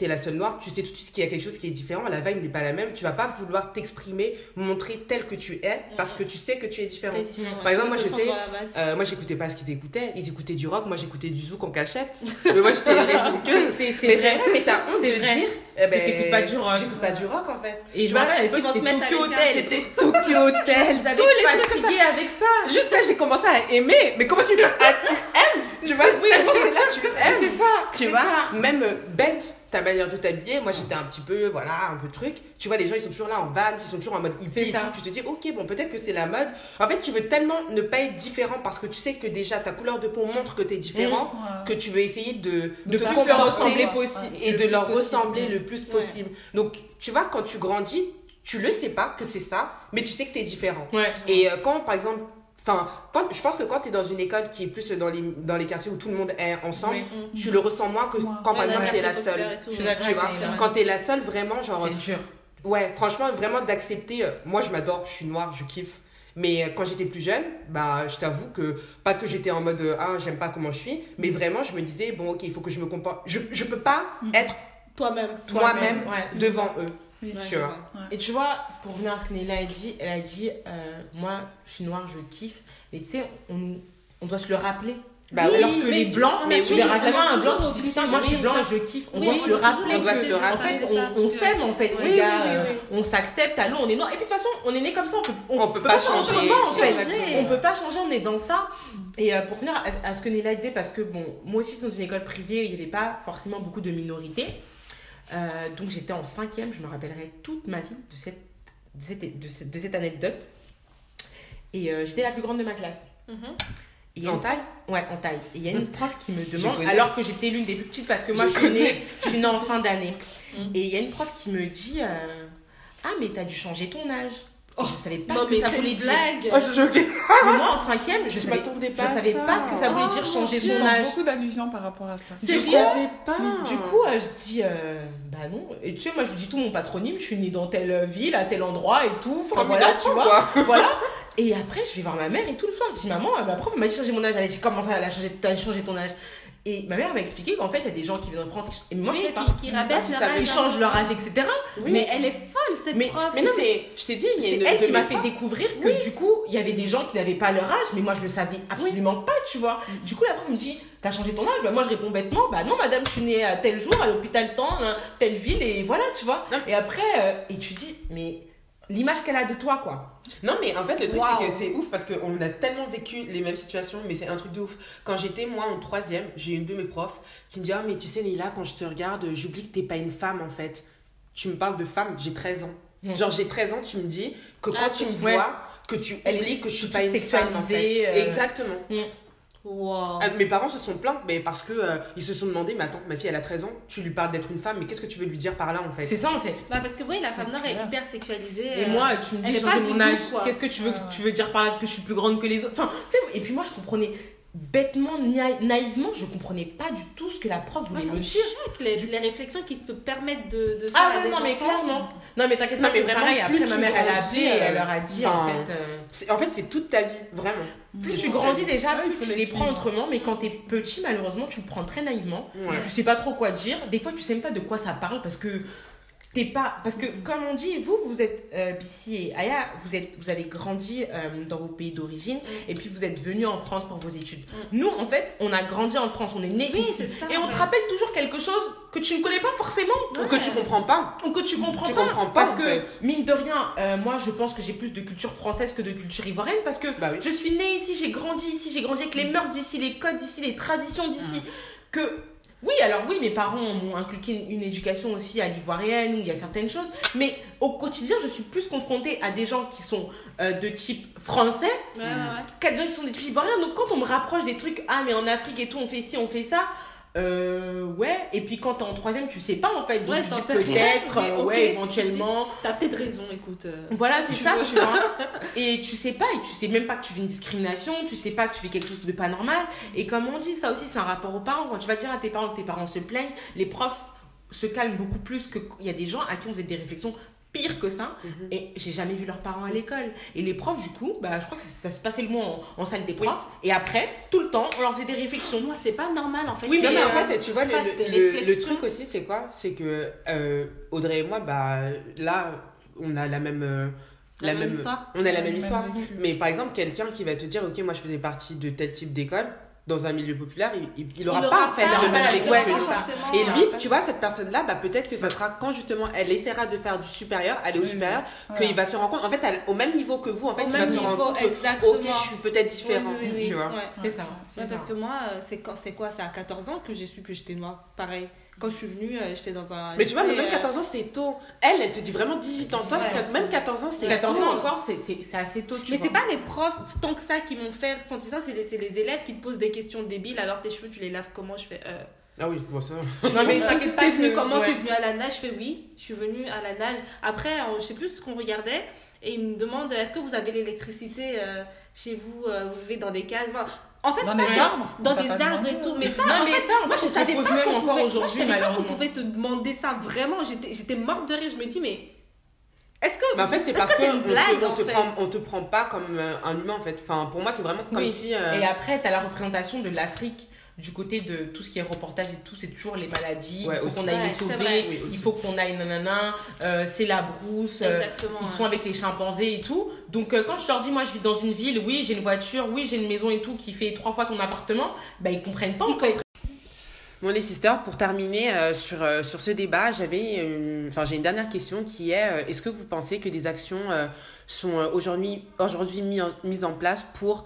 t'es la seule noire, tu sais tout de suite qu'il y a quelque chose qui est différent, la vibe n'est pas la même, tu vas pas vouloir t'exprimer, montrer tel que tu es, parce que tu sais que tu es différent. Par exemple, moi, je sais. Euh, moi, j'écoutais pas ce qu'ils écoutaient, ils écoutaient du rock, moi j'écoutais du zouk en cachette. mais moi, j'étais résiqueuse. C'est- vrai. mais t'as honte de dire. eh ben, t'écoutes pas du rock. J'écoute pas du rock en fait. Et je me c'était Tokyo. Hotel. C'était Tokyo Hotel, ça. fatigué avec ça. Jusqu'à j'ai commencé à aimer. Mais comment tu aimes? Tu vois, c'est là tu aimes. C'est ça. Tu vois, même bête, ta manière de t'habiller. Moi, j'étais un petit peu, voilà, un peu truc. Tu vois, les gens, ils sont toujours là en van, ils sont toujours en mode hippie et ça. tout. Tu te dis, ok, bon, peut-être que c'est la mode. En fait, tu veux tellement ne pas être différent parce que tu sais que déjà ta couleur de peau montre que t'es différent, Ouais. que tu veux essayer de, De te plus comporter possible. et de leur possible. ressembler le plus possible. Donc, tu vois, quand tu grandis, tu le sais pas que c'est ça, mais tu sais que t'es différent. Ouais. Et euh, quand, par exemple, enfin, quand, je pense que quand tu es dans une école qui est plus dans les, dans les quartiers où tout le monde est ensemble, Oui. tu le ressens moins que quand, par exemple, la tu es la seule. et tout, Je suis ouais. d'accord Tu vois, quand tu es la seule, vraiment, genre, C'est dur. ouais, franchement, vraiment d'accepter. euh, moi, je m'adore, je suis noire, je kiffe. Mais euh, quand j'étais plus jeune, bah, je t'avoue que, pas que j'étais en mode, euh, ah, j'aime pas comment je suis, mais vraiment, je me disais, bon, ok, il faut que je me comporte. Je, je peux pas être Toi-même. moi-même ouais. devant eux. Oui. Ouais, Tu vois. Et tu vois, pour revenir à ce que Néla a dit, elle a dit euh, Moi, je suis noire, je kiffe. Mais tu sais, on, on doit se le rappeler. Bah Oui, Alors que mais les tu- blancs, on mais tu verras on a jamais un blanc qui dit moi je suis blanc et je kiffe. On Oui, doit on se le rappeler. On doit se le En rappeler. fait, de ça, on, on s'aime en fait, Oui, les gars. oui, oui, oui. On s'accepte, allô, on est noir. Et puis de toute façon, on est né comme ça. On peut, On peut pas changer. autrement, en fait. Changer. On peut pas changer, on est dans ça. Et euh, pour venir à, à ce que Néla disait, parce que bon, moi aussi, dans une école privée, il n'y avait pas forcément beaucoup de minorités. Euh, donc j'étais en cinquième, je me rappellerai toute ma vie de cette, de cette, de cette, de cette anecdote. Et euh, j'étais la plus grande de ma classe. Mhm. Et il y a En une- taille? Ouais, en taille. Et il y a une prof qui me demande, alors que j'étais l'une des plus petites, parce que moi Je je, suis née, je suis née en fin d'année. Mm. Et il y a une prof qui me dit euh, Ah, mais t'as dû changer ton âge. Oh, je savais pas Non, ce que mais ça voulait dire. blague. Oh, je. Mais moi en cinquième, je, Je savais, m'attendais je pas à savais ça. pas ce que ça voulait Oh, dire changer son Ils ont âge. beaucoup d'allusions par rapport à ça. Je bien. savais pas. Du coup, euh, je dis euh, Bah non. Et tu sais, moi je dis tout mon patronyme, je suis née dans telle ville, à tel endroit et tout. Enfin voilà, tu vois. quoi. voilà. Et après, je vais voir ma mère et tout le soir, je dis maman, euh, ma prof elle m'a dit changer mon âge. Elle a dit comment ça, elle a changé, t'as changé ton âge? Et ma mère m'a expliqué qu'en fait, il y a des gens qui viennent en France. Et moi, Oui, je sais pas. qui, qui rabaissent leur âge. Qui changent leur âge, etc. Oui. Mais elle est folle, cette Mais- prof. Mais non, mais je t'ai dit, il y a C'est une elle qui m'a fait découvrir que du coup, il y avait des gens qui n'avaient pas leur âge, mais moi je le savais absolument pas, tu vois. Du coup, la prof me dit T'as changé ton âge Bah, Moi je réponds bêtement Bah non, madame, je suis née à tel jour, à l'hôpital temps, hein, telle ville, et voilà, tu vois. Non. Et après, euh, et tu dis Mais l'image qu'elle a de toi, quoi. Non, mais en fait, le truc, c'est que c'est ouf parce qu'on a tellement vécu les mêmes situations, mais c'est un truc de ouf. Quand j'étais, moi, en troisième, j'ai une de mes profs qui me dit Ah, mais tu sais, Leïla, quand je te regarde, j'oublie que t'es pas une femme, en fait. Tu me parles de femme, j'ai 13 ans. Mm. Genre, j'ai 13 ans, tu me dis que quand Ah, tu me ouais. vois, que tu oublies que je suis pas une femme, en fait. sexualisée, euh. Exactement. Wow. Ah, Mes parents se sont plaints, mais parce que euh, ils se sont demandé, mais attends, ma fille elle a 13 ans, tu lui parles d'être une femme, mais qu'est-ce que tu veux lui dire par là en fait? C'est ça en fait. Bah parce que oui, la femme noire est hyper sexualisée. Et euh, moi, tu me dis changer mon âge. Qu'est-ce que tu veux, Ouais, ouais. tu veux dire par là? Parce que je suis plus grande que les autres. Enfin, tu sais, et puis moi, je comprenais bêtement, na- naïvement, je comprenais pas du tout ce que la prof voulait ça me dire. les, les réflexions qui se permettent de, de faire Ah à ouais, des non, mais enfants. clairement. Non, mais t'inquiète Non, pas, mais vraiment, pareil, plus après, ma mère, elle a appelé et elle euh, leur a dit, enfin, en fait. euh, C'est- En fait, c'est toute ta vie, vraiment. plus tu grandis déjà, plus faut tu les prends autrement, mais quand t'es petit, malheureusement, tu le prends très naïvement. Ouais. Tu sais pas trop quoi dire. Des fois, tu sais même pas de quoi ça parle parce que t'es pas. Parce que, comme on dit, vous, vous êtes, euh, Bissi et Aya, vous, êtes, vous avez grandi euh, dans vos pays d'origine et puis vous êtes venus en France pour vos études. Nous, en fait, on a grandi en France, on est Oui, ici. ça, et on ouais. te rappelle toujours quelque chose que tu ne connais pas forcément Ou que tu comprends pas. ou que tu comprends Tu pas. comprends pas, Parce que, fait. mine de rien, euh, moi, je pense que j'ai plus de culture française que de culture ivoirienne parce que Bah oui. je suis née ici, j'ai grandi ici, j'ai grandi avec les mœurs d'ici, les codes d'ici, les traditions d'ici. Que oui, alors oui, mes parents m'ont inculqué une, une éducation aussi à l'ivoirienne où il y a certaines choses, mais au quotidien, je suis plus confrontée à des gens qui sont euh, de type français Ouais, ouais, ouais. qu'à des gens qui sont de type ivoirien. Donc quand on me rapproche des trucs, ah mais en Afrique et tout, on fait ci, on fait ça. Euh, ouais, et puis quand t'es en troisième, tu sais pas en fait, donc Ouais, tu dis peut-être, euh, ouais, si éventuellement. T'as peut-être raison, écoute. euh. Voilà, c'est ça, tu vois. Et tu sais pas, et tu sais même pas que tu vis une discrimination, tu sais pas que tu fais quelque chose de pas normal. Et comme on dit, ça aussi, c'est un rapport aux parents. Quand tu vas dire à tes parents que tes parents se plaignent, les profs se calment beaucoup plus que. Il y a des gens à qui on faisait des réflexions pires que ça. Mhm. Et j'ai jamais vu leurs parents à l'école. Et les profs, du coup, bah, je crois que ça, ça se passait le mot en, en salle des profs. Et après, tout le temps, on leur faisait des réflexions. Moi, c'est pas normal en fait. Oui, Non, mais en euh, fait, tu vois, le, le- truc aussi, c'est quoi? C'est que euh, Audrey et moi, bah, là, on a la même. euh, La même histoire. On a la même Même histoire. Mais par exemple, quelqu'un qui va te dire, ok, moi je faisais partie de tel type d'école, dans un milieu populaire, il, il, il aura Il pas fait pas le même vécu ouais, que nous. ça. Et lui, tu vois, cette personne-là, bah, peut-être que ça sera quand justement elle essaiera de faire du supérieur, aller au Oui, supérieur, qu'il va se rendre compte, en fait, elle- au même niveau que vous, en fait, Au il va même se rendre niveau, compte que, exactement. ok, je suis peut-être différent, Oui, oui, oui, tu vois. ouais. C'est ça. Ouais, c'est parce ça. que moi, euh, c'est quand c'est quoi? C'est à 14 ans que j'ai su que j'étais noire. Pareil. Quand je suis venue, euh, j'étais dans un. Mais tu vois, mais même euh, 14 ans, c'est tôt. Elle, elle te dit vraiment 18 ans. Toi, même 14 ans, c'est 14 tôt. ans encore, c'est- c'est c'est assez tôt, tu Mais c'est pas les profs tant que ça qui m'ont fait ressentir ça, c'est les, c'est les élèves qui te posent des questions débiles. Alors tes cheveux, tu les laves comment? Je fais. Euh, Ah oui, bon, ça. Non, mais t'inquiète pas. T'es venu que- comment? ouais. T'es venu à la nage? Je fais oui, je suis venue à la nage. Après, on- je sais plus ce qu'on regardait. Et il me demande est-ce que vous avez l'électricité euh, chez vous euh, Vous vivez dans des cases? Enfin, En fait, Dans ça, des c'est- arbres dans des arbres demandé. et tout. Mais ça, Non, en mais fait, ça, en moi, fait, je savais pose pas même qu'on encore pouvait, moi, je savais pas qu'on pouvait te demander ça. Vraiment, j'étais j'étais morte de rire. Je me dis, mais est-ce que. Mais en fait, c'est parce qu'on te, blague, on en te fait prend, on te prend pas comme euh, un humain, en fait. Enfin, pour moi, c'est vraiment comme Oui. si. euh, Et après, tu as la représentation de l'Afrique du côté de tout ce qui est reportage et tout, c'est toujours les maladies. Ouais, il faut qu'on aille Ouais, les sauver. Oui, il faut qu'on aille nanana, euh, c'est la brousse. euh, Exactement. ils ouais. sont avec les chimpanzés et tout. Donc, euh, quand je leur dis, moi, je vis dans une ville, oui, j'ai une voiture, oui, j'ai une maison et tout qui fait trois fois ton appartement, bah, ils comprennent pas. Bon les sisters, pour terminer euh, sur, euh, sur ce débat, j'avais, enfin j'ai une dernière question qui est est-ce que vous pensez que des actions sont aujourd'hui aujourd'hui mis en- mises en place pour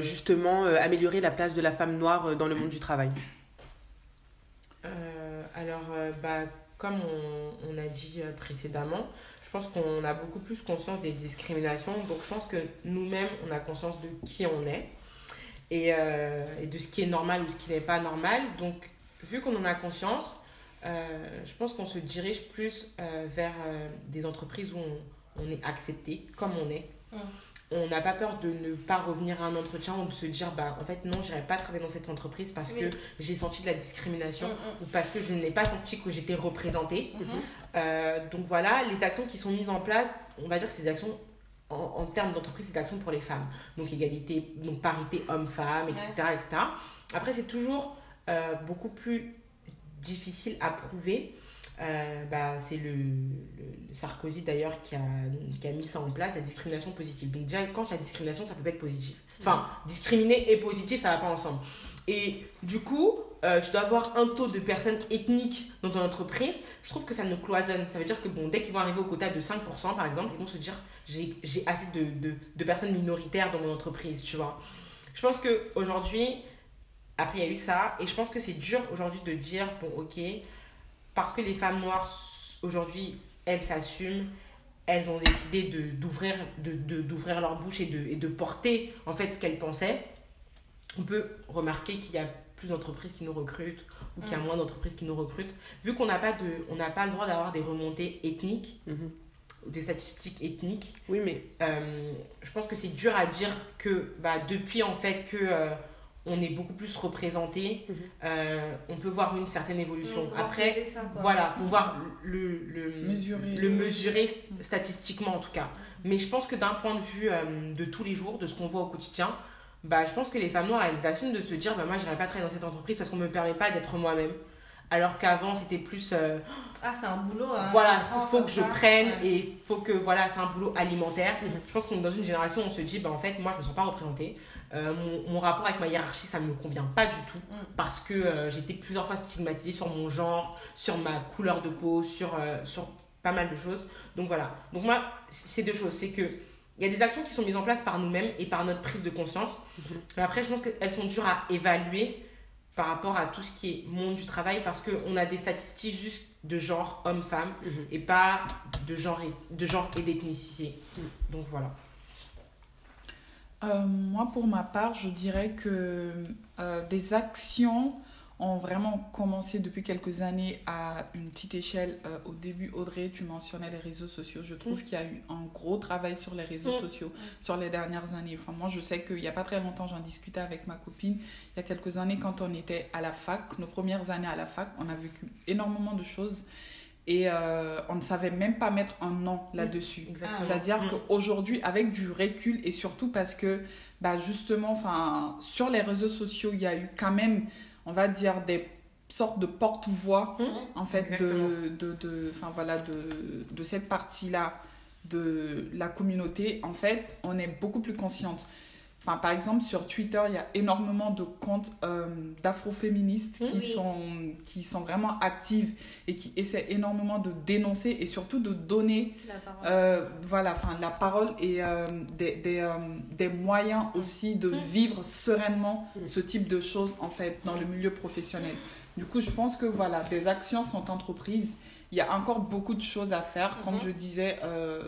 justement améliorer la place de la femme noire dans le monde du travail? Alors, bah, comme on, on a dit précédemment, je pense qu'on a beaucoup plus conscience des discriminations. Donc, je pense que nous-mêmes, on a conscience de qui on est et, euh, de ce qui est normal ou ce qui n'est pas normal. Donc, vu qu'on en a conscience, euh, je pense qu'on se dirige plus euh, vers des entreprises où on, on est accepté comme on est. Mm. On n'a pas peur de ne pas revenir à un entretien ou de se dire, bah, en fait, non, j'irai pas travailler dans cette entreprise parce Oui. que j'ai senti de la discrimination Mm, ou parce que je n'ai pas senti que j'étais représentée. mm. Euh, donc voilà, les actions qui sont mises en place, on va dire que c'est des actions en, en termes d'entreprise, c'est des actions pour les femmes. Donc égalité, donc parité homme-femme, etc., etc. Après, c'est toujours euh, beaucoup plus difficile à prouver. Euh, bah, c'est le, le- Sarkozy d'ailleurs qui a, qui a mis ça en place, la discrimination positive. Donc déjà, quand il y a discrimination, ça peut pas être positif. Enfin, discriminer et positif, ça va pas ensemble. Et du coup, euh, tu dois avoir un taux de personnes ethniques dans ton entreprise. Je trouve que ça nous cloisonne. Ça veut dire que bon, dès qu'ils vont arriver au quota de 5%, par exemple, ils vont se dire j'ai j'ai assez de, de, de personnes minoritaires dans mon entreprise, tu vois. Je pense qu'aujourd'hui, après il y a eu ça, et je pense que c'est dur aujourd'hui de dire bon, ok, parce que les femmes noires aujourd'hui, elles s'assument, elles ont décidé de- d'ouvrir de, de, d'ouvrir leur bouche et de, et de porter en fait ce qu'elles pensaient. On peut remarquer qu'il y a plus d'entreprises qui nous recrutent ou qu'il y a moins d'entreprises qui nous recrutent. Vu qu'on n'a pas, de, on pas le droit d'avoir des remontées ethniques, ou des statistiques ethniques, Oui, mais euh, je pense que c'est dur à dire que bah, depuis en fait que euh, on est beaucoup plus représenté, Mhm. euh, on peut voir une certaine évolution. Après, ça, voilà, pouvoir le, le, Mesurer. le mesurer statistiquement en tout cas. Mais je pense que d'un point de vue euh, de tous les jours, de ce qu'on voit au quotidien, bah, je pense que les femmes noires, elles assument de se dire, bah, moi, je pas travailler dans cette entreprise parce qu'on ne me permet pas d'être moi-même. Alors qu'avant, c'était plus, euh, Ah, c'est un boulot. Hein, voilà, prends faut que je ça. prenne Ouais. et faut que, voilà, c'est un boulot alimentaire. Mhm. Je pense qu'on est dans une génération où on se dit, bah, en fait, moi, je me sens pas représentée. Euh, mon, mon rapport avec ma hiérarchie, ça me convient pas du tout. Mhm. Parce que euh, j'ai été plusieurs fois stigmatisée sur mon genre, sur ma couleur de peau, sur, euh, sur pas mal de choses. Donc voilà. Donc moi, c'est deux choses. C'est que il y a des actions qui sont mises en place par nous-mêmes et par notre prise de conscience. Mais après, je pense qu'elles sont dures à évaluer par rapport à tout ce qui est monde du travail parce qu'on a des statistiques juste de genre homme-femme Mhm. et pas de genre et, de genre et d'ethnicité. Mhm. Donc voilà. Euh, moi, pour ma part, je dirais que euh, des actions ont vraiment commencé depuis quelques années à une petite échelle. Euh, au début, Audrey, tu mentionnais les réseaux sociaux. Je trouve Mm. qu'il y a eu un gros travail sur les réseaux Mm. sociaux sur les dernières années. Enfin, moi, je sais qu'il n'y a pas très longtemps, j'en discutais avec ma copine. Il y a quelques années, quand on était à la fac, nos premières années à la fac, on a vécu énormément de choses. Et euh, on ne savait même pas mettre un nom là-dessus. C'est-à-dire Mm. qu'aujourd'hui, avec du recul et surtout parce que, bah justement, sur les réseaux sociaux, il y a eu quand même, on va dire, des sortes de porte-voix, Mm. en fait, Exactement. de, de, voilà, de, de cette partie-là de la communauté. En fait, on est beaucoup plus consciente. Enfin, par exemple, sur Twitter, il y a énormément de comptes euh, d'afroféministes qui, Oui. sont, qui sont vraiment actives et qui essaient énormément de dénoncer et surtout de donner La parole. euh, voilà, enfin, la parole et euh, des, des, des moyens aussi de vivre sereinement Mm. ce type de choses, en fait, dans le milieu professionnel. Du coup, je pense que, voilà, des actions sont entreprises. Il y a encore beaucoup de choses à faire. Comme Mhm. je disais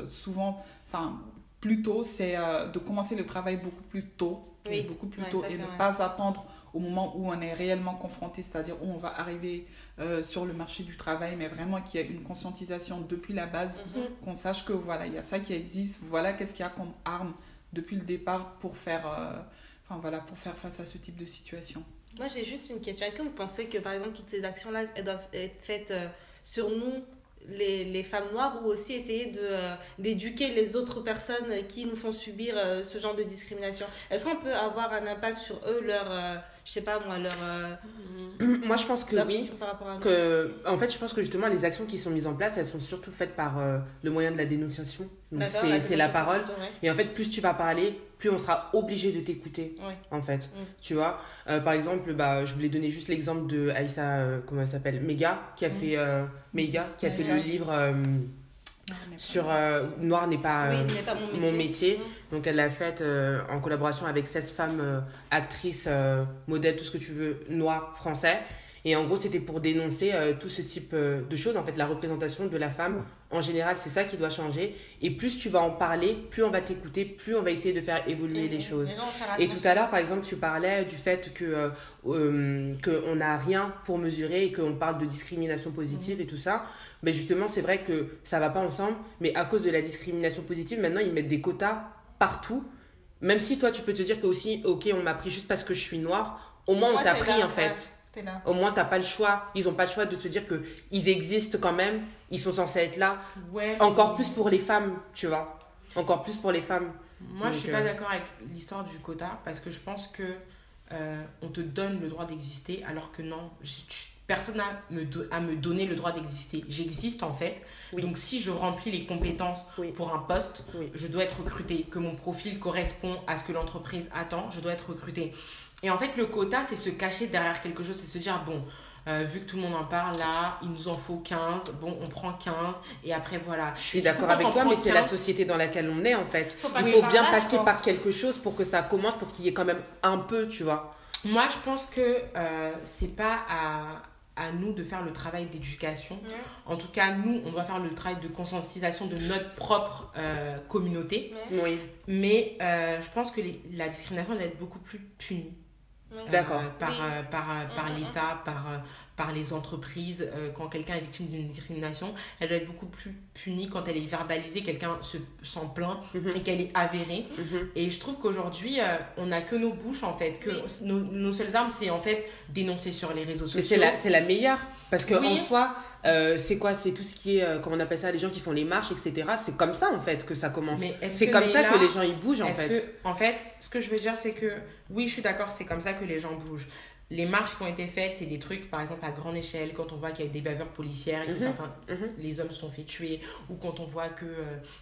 souvent, enfin, plus tôt, c'est euh, de commencer le travail beaucoup plus tôt. Oui. Beaucoup plus Ouais, tôt ça, et ne vrai. pas attendre au moment où on est réellement confronté, c'est-à-dire où on va arriver euh, sur le marché du travail, mais vraiment qu'il y ait une conscientisation depuis la base Mhm. qu'on sache que voilà, il y a ça qui existe, voilà qu'est-ce qu'il y a comme arme depuis le départ pour faire, euh, enfin voilà, pour faire face à ce type de situation. Moi, j'ai juste une question. Est-ce que vous pensez que, par exemple, toutes ces actions-là, elles doivent être faites euh, sur nous, les, les femmes noires, ou aussi essayer de, euh, d'éduquer les autres personnes qui nous font subir euh, ce genre de discrimination. Est-ce qu'on peut avoir un impact sur eux, leur, euh, je sais pas moi, leur, euh, moi je pense que leur oui. vision par rapport à nous Que, en fait, je pense que justement, les actions qui sont mises en place, elles sont surtout faites par euh, le moyen de la dénonciation. C'est la parole. plutôt, ouais. Et en fait, plus tu vas parler, plus on sera obligé de t'écouter. Ouais. En fait, Mm. tu vois. Euh, par exemple, bah, je voulais donner juste l'exemple de Aïssa, comment elle s'appelle Mega, qui a Mm. fait, euh, Mega, qui a fait le livre sur euh, Noir n'est pas euh, mon métier. mon métier. Mm. Donc elle l'a faite euh, en collaboration avec 16 femmes euh, actrices, euh, modèles, tout ce que tu veux, noirs, français. Et en gros, c'était pour dénoncer euh, tout ce type euh, de choses, en fait, la représentation de la femme. En général, c'est ça qui doit changer. Et plus tu vas en parler, plus on va t'écouter, plus on va essayer de faire évoluer les choses. Les Et tout à l'heure, par exemple, tu parlais du fait que euh, euh, qu'on n'a rien pour mesurer et qu'on parle de discrimination positive et tout ça. Mais justement, c'est vrai que ça va pas ensemble. Mais à cause de la discrimination positive, maintenant, ils mettent des quotas partout. Même si toi, tu peux te dire que aussi, ok, on m'a pris juste parce que je suis noire. Au moins, on t'a pris, là, en fait. Là. Au moins, t'as pas le choix. Ils ont pas le choix de se dire que ils existent quand même. Ils sont censés être là. Ouais. Encore plus pour les femmes, tu vois. Encore plus pour les femmes. Moi, je Donc, suis euh, pas d'accord avec l'histoire du quota parce que je pense que euh, on te donne le droit d'exister alors que non, personne n'a me do- à me donner le droit d'exister. J'existe en fait. Oui. Donc si je remplis les compétences Oui. pour un poste, Oui. je dois être recruté, que mon profil correspond à ce que l'entreprise attend, je dois être recruté. Et en fait, le quota, c'est se cacher derrière quelque chose, c'est se dire, bon, euh, vu que tout le monde en parle, là, il nous en faut 15, bon, on prend 15, et après, voilà. Je suis d'accord avec toi, mais c'est la société dans laquelle on est en fait. Faut Il faut par bien là, passer par quelque chose pour que ça commence, pour qu'il y ait quand même un peu, tu vois. Moi, je pense que euh, c'est pas à, à nous de faire le travail d'éducation. Ouais. En tout cas, nous, on doit faire le travail de conscientisation de notre propre euh, communauté. Ouais. Oui. Mais euh, je pense que les- la discrimination doit être beaucoup plus punie. Ouais. euh, D'accord. par, Oui. euh, par, euh, par Mhm. l'État, par, par les entreprises. euh, quand quelqu'un est victime d'une discrimination, elle doit être beaucoup plus punie quand elle est verbalisée, quelqu'un se s'en plaint Mhm. et qu'elle est avérée. Mhm. Et je trouve qu'aujourd'hui, euh, on n'a que nos bouches en fait, que Oui. nos, nos seules armes, c'est en fait dénoncer sur les réseaux sociaux. c'est la, c'est la meilleure. Parce que Oui. soi, euh, c'est quoi C'est tout ce qui est, euh, comment on appelle ça, les gens qui font les marches, etc. C'est comme ça en fait que ça commence. C'est comme ça que les gens ils bougent en fait. que, en fait, ce que je veux dire, c'est que oui, je suis d'accord, c'est comme ça que les gens bougent. Les marches qui ont été faites, c'est des trucs, par exemple, à grande échelle, quand on voit qu'il y a eu des bavures policières et que Mhm, certains, mhm. les hommes sont fait tuer, ou quand on voit qu'il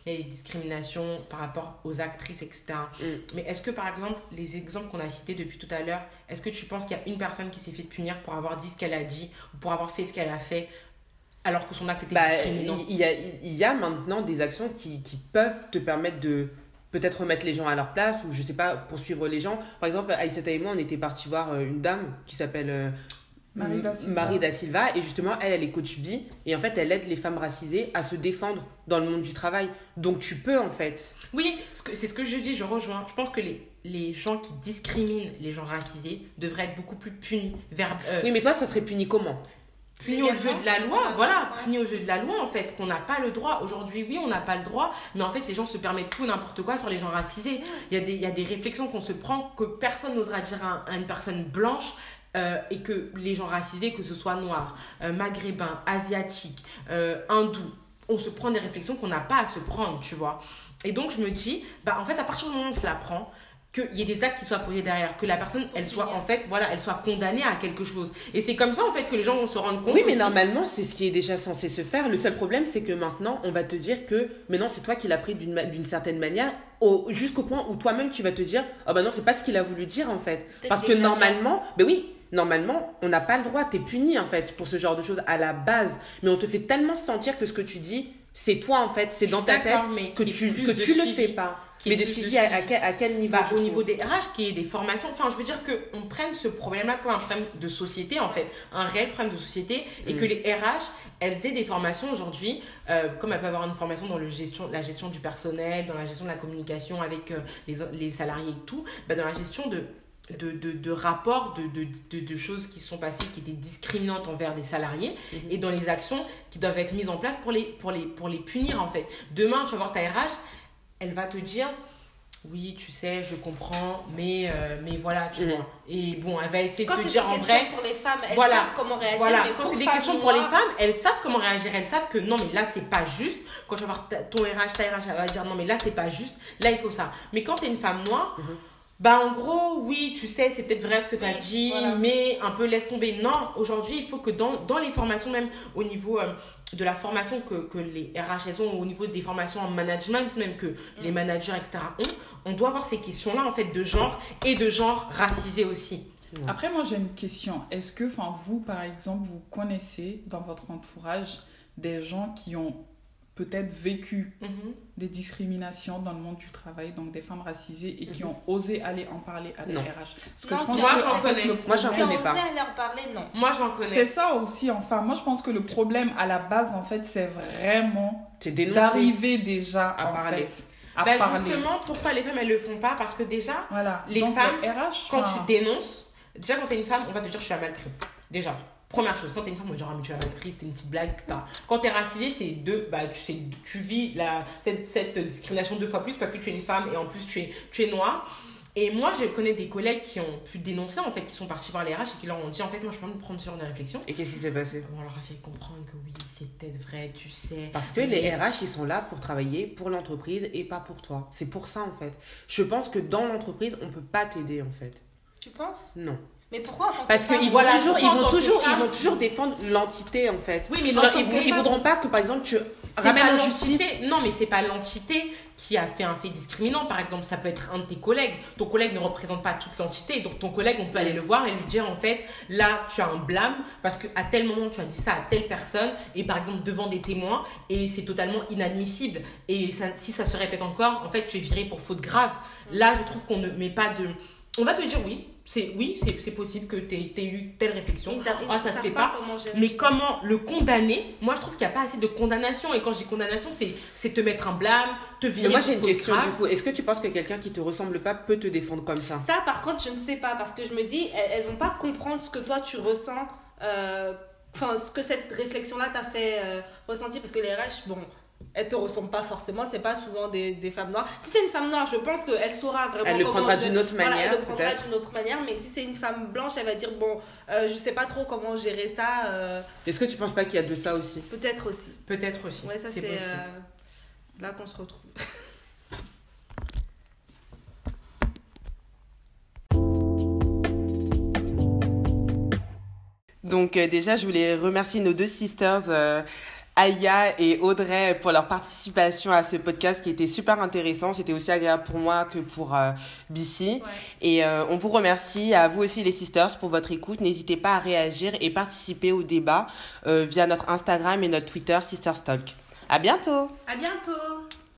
y a des discriminations par rapport aux actrices, etc. Mm. Mais est-ce que, par exemple, les exemples qu'on a cités depuis tout à l'heure, est-ce que tu penses qu'il y a une personne qui s'est fait punir pour avoir dit ce qu'elle a dit, ou pour avoir fait ce qu'elle a fait, alors que son acte était Bah, discriminant? il y, a, il y a maintenant des actions qui, qui peuvent te permettre de peut-être remettre les gens à leur place ou je sais pas poursuivre les gens par exemple Aïssata et moi on était partis voir euh, une dame qui s'appelle euh, Marie da Silva. Marie da Silva et justement elle elle est coach vie et en fait elle aide les femmes racisées à se défendre dans le monde du travail donc tu peux en fait Oui, c'est ce que je dis, je rejoins. Je pense que les, les gens qui discriminent les gens racisés devraient être beaucoup plus punis. Vers, euh, oui mais toi ça serait puni comment? Punis au jeu de la loi, voilà, Ouais. punis au jeu de la loi en fait, qu'on n'a pas le droit. Aujourd'hui, oui, on n'a pas le droit, mais en fait, les gens se permettent tout n'importe quoi sur les gens racisés. Il y a des, il y a des réflexions qu'on se prend que personne n'osera dire à, à une personne blanche. euh, et que les gens racisés, que ce soit noirs, euh, maghrébins, asiatiques, euh, hindous, on se prend des réflexions qu'on n'a pas à se prendre, tu vois. Et donc, je me dis, bah, en fait, à partir du moment où on se la prend, qu'il y ait des actes qui soient posés derrière, que la personne, elle soit, en fait, voilà, elle soit condamnée à quelque chose. Et c'est comme ça, en fait, que les gens vont se rendre compte. Oui, mais aussi. normalement, c'est ce qui est déjà censé se faire. Le seul problème, c'est que maintenant, on va te dire que, mais non, c'est toi qui l'as pris d'une certaine manière, au- jusqu'au point où toi-même, tu vas te dire, ah bah non, c'est pas ce qu'il a voulu dire, en fait. Peut-être Parce que normalement, ben oui, normalement, on n'a pas le droit, t'es puni, en fait, pour ce genre de choses à la base. Mais on te fait tellement sentir que ce que tu dis, c'est toi, en fait, c'est Je dans ta tête que tu, que tu le suivi, fais pas. Mais de suivi à, à quel, niveau Bah, au niveau des RH, qu'il y ait des formations. Enfin, je veux dire qu'on prenne ce problème-là comme un problème de société, en fait. Un réel problème de société. Et Mm. que les RH, elles aient des formations aujourd'hui, euh, comme elles peuvent avoir une formation dans le gestion, la gestion du personnel, dans la gestion de la communication avec euh, les, les salariés et tout, bah, dans la gestion de. De, de, de rapports, de, de, de, choses qui sont passées, qui étaient discriminantes envers des salariés, Mhm. et dans les actions qui doivent être mises en place pour les, pour les, pour les punir, en fait. Demain, tu vas voir ta RH, elle va te dire oui tu sais je comprends mais euh, mais voilà tu vois et bon elle va essayer Quand de c'est te des dire en questions vrai pour les femmes, elles Voilà. savent comment réagir. voilà mais quand c'est des questions pour les femmes elles savent comment réagir elles savent que non mais là c'est pas juste quand tu vas voir ton RH ta RH elle va dire non mais là c'est pas juste là il faut ça mais quand t'es une femme noire Mhm. bah en gros oui tu sais c'est peut-être vrai ce que tu as Oui, dit voilà. mais un peu laisse tomber non aujourd'hui il faut que dans, dans les formations même au niveau euh, de la formation que, que les RH elles ont au niveau des formations en management même que les managers etc ont on doit avoir ces questions là en fait de genre et de genre racisé aussi Après, moi, j'ai une question. Est-ce que, enfin, vous, par exemple, vous connaissez dans votre entourage des gens qui ont peut-être vécu Mhm. Des discriminations dans le monde du travail, donc des femmes racisées, et qui Mhm. ont osé aller en parler à des Non. RH Parce que Non, je pense moi, j'en connais. Moi, j'en connais pas. ont osé aller en parler, non. moi j'en connais C'est ça aussi, enfin, moi je pense que le problème à la base, en fait, c'est vraiment d'arriver déjà À en parler. fait, à parler. justement pourquoi les femmes elles le font pas? Parce que déjà Voilà. les Donc, femmes, RH, quand enfin, tu dénonces, déjà quand t'es une femme, on va te dire je suis la mal prise. Déjà, première chose, quand t'es une femme, on dire ah, mais tu mal prise, c'était une petite blague, etc. Quand t'es racisée, c'est deux, bah tu, sais, tu vis la, cette, cette discrimination deux fois plus parce que tu es une femme et en plus tu es, tu es noire. Et moi, je connais des collègues qui ont pu dénoncer, en fait, qui sont partis voir les RH et qui leur ont dit, en fait, moi, je peux me prendre ce genre de réflexion. Et qu'est-ce qui s'est passé? On leur a fait comprendre que oui, c'est peut-être vrai, tu sais. Parce que les RH, ils sont là pour travailler pour l'entreprise et pas pour toi. C'est pour ça, en fait. Je pense que dans l'entreprise, on peut pas t'aider, en fait. Tu penses? Non. Mais pourquoi en tant que Parce qu'ils toujours, ils, vont toujours, ils vont toujours défendre l'entité, en fait. Oui, mais Genre, ils, ils voudront pas que, par exemple, tu en justice. Non, mais c'est pas l'entité qui a fait un fait discriminant. Par exemple, ça peut être un de tes collègues. Ton collègue ne représente pas toute l'entité. Donc, ton collègue, on peut aller le voir et lui dire, en fait, là, tu as un blâme parce qu'à tel moment, tu as dit ça à telle personne et, par exemple, devant des témoins et c'est totalement inadmissible. Et ça- si ça se répète encore, en fait, tu es viré pour faute grave. Là, je trouve qu'on ne met pas de. On va te dire oui, c'est oui, c'est c'est possible que tu aies, eu telle réflexion. Ah, ça se fait pas. comment Mais comment le condamner? Moi, je trouve qu'il n'y a pas assez de condamnation. Et quand je dis condamnation, c'est c'est te mettre un blâme, te Mais virer. moi, j'ai une question, grave. du coup. Est-ce que tu penses que quelqu'un qui te ressemble pas peut te défendre comme ça? Ça, par contre, je ne sais pas parce que je me dis, elles, elles vont pas comprendre ce que toi tu ressens, euh, enfin, ce que cette réflexion-là t'a fait euh, ressentir parce que les RH, bon, elles te ressemblent pas forcément, c'est pas souvent des, des femmes noires. Si c'est une femme noire, je pense qu'elle saura vraiment Elle le comment prendra je- d'une autre voilà, manière, elle le prendra d'une autre manière, mais si c'est une femme blanche, elle va dire, bon, euh, je sais pas trop comment gérer ça, euh, Est-ce que tu penses pas qu'il y a de ça aussi? peut-être aussi. Peut-être aussi. Ouais, ça c'est euh, là qu'on se retrouve. Donc euh, déjà, je voulais remercier nos deux sisters, euh, Aya et Audrey, pour leur participation à ce podcast qui était super intéressant. C'était aussi agréable pour moi que pour euh, Bissy. Et euh, on vous remercie, à vous aussi les sisters, pour votre écoute. N'hésitez pas à réagir et participer au débat euh, via notre Instagram et notre Twitter Sisters Talk. À bientôt À bientôt!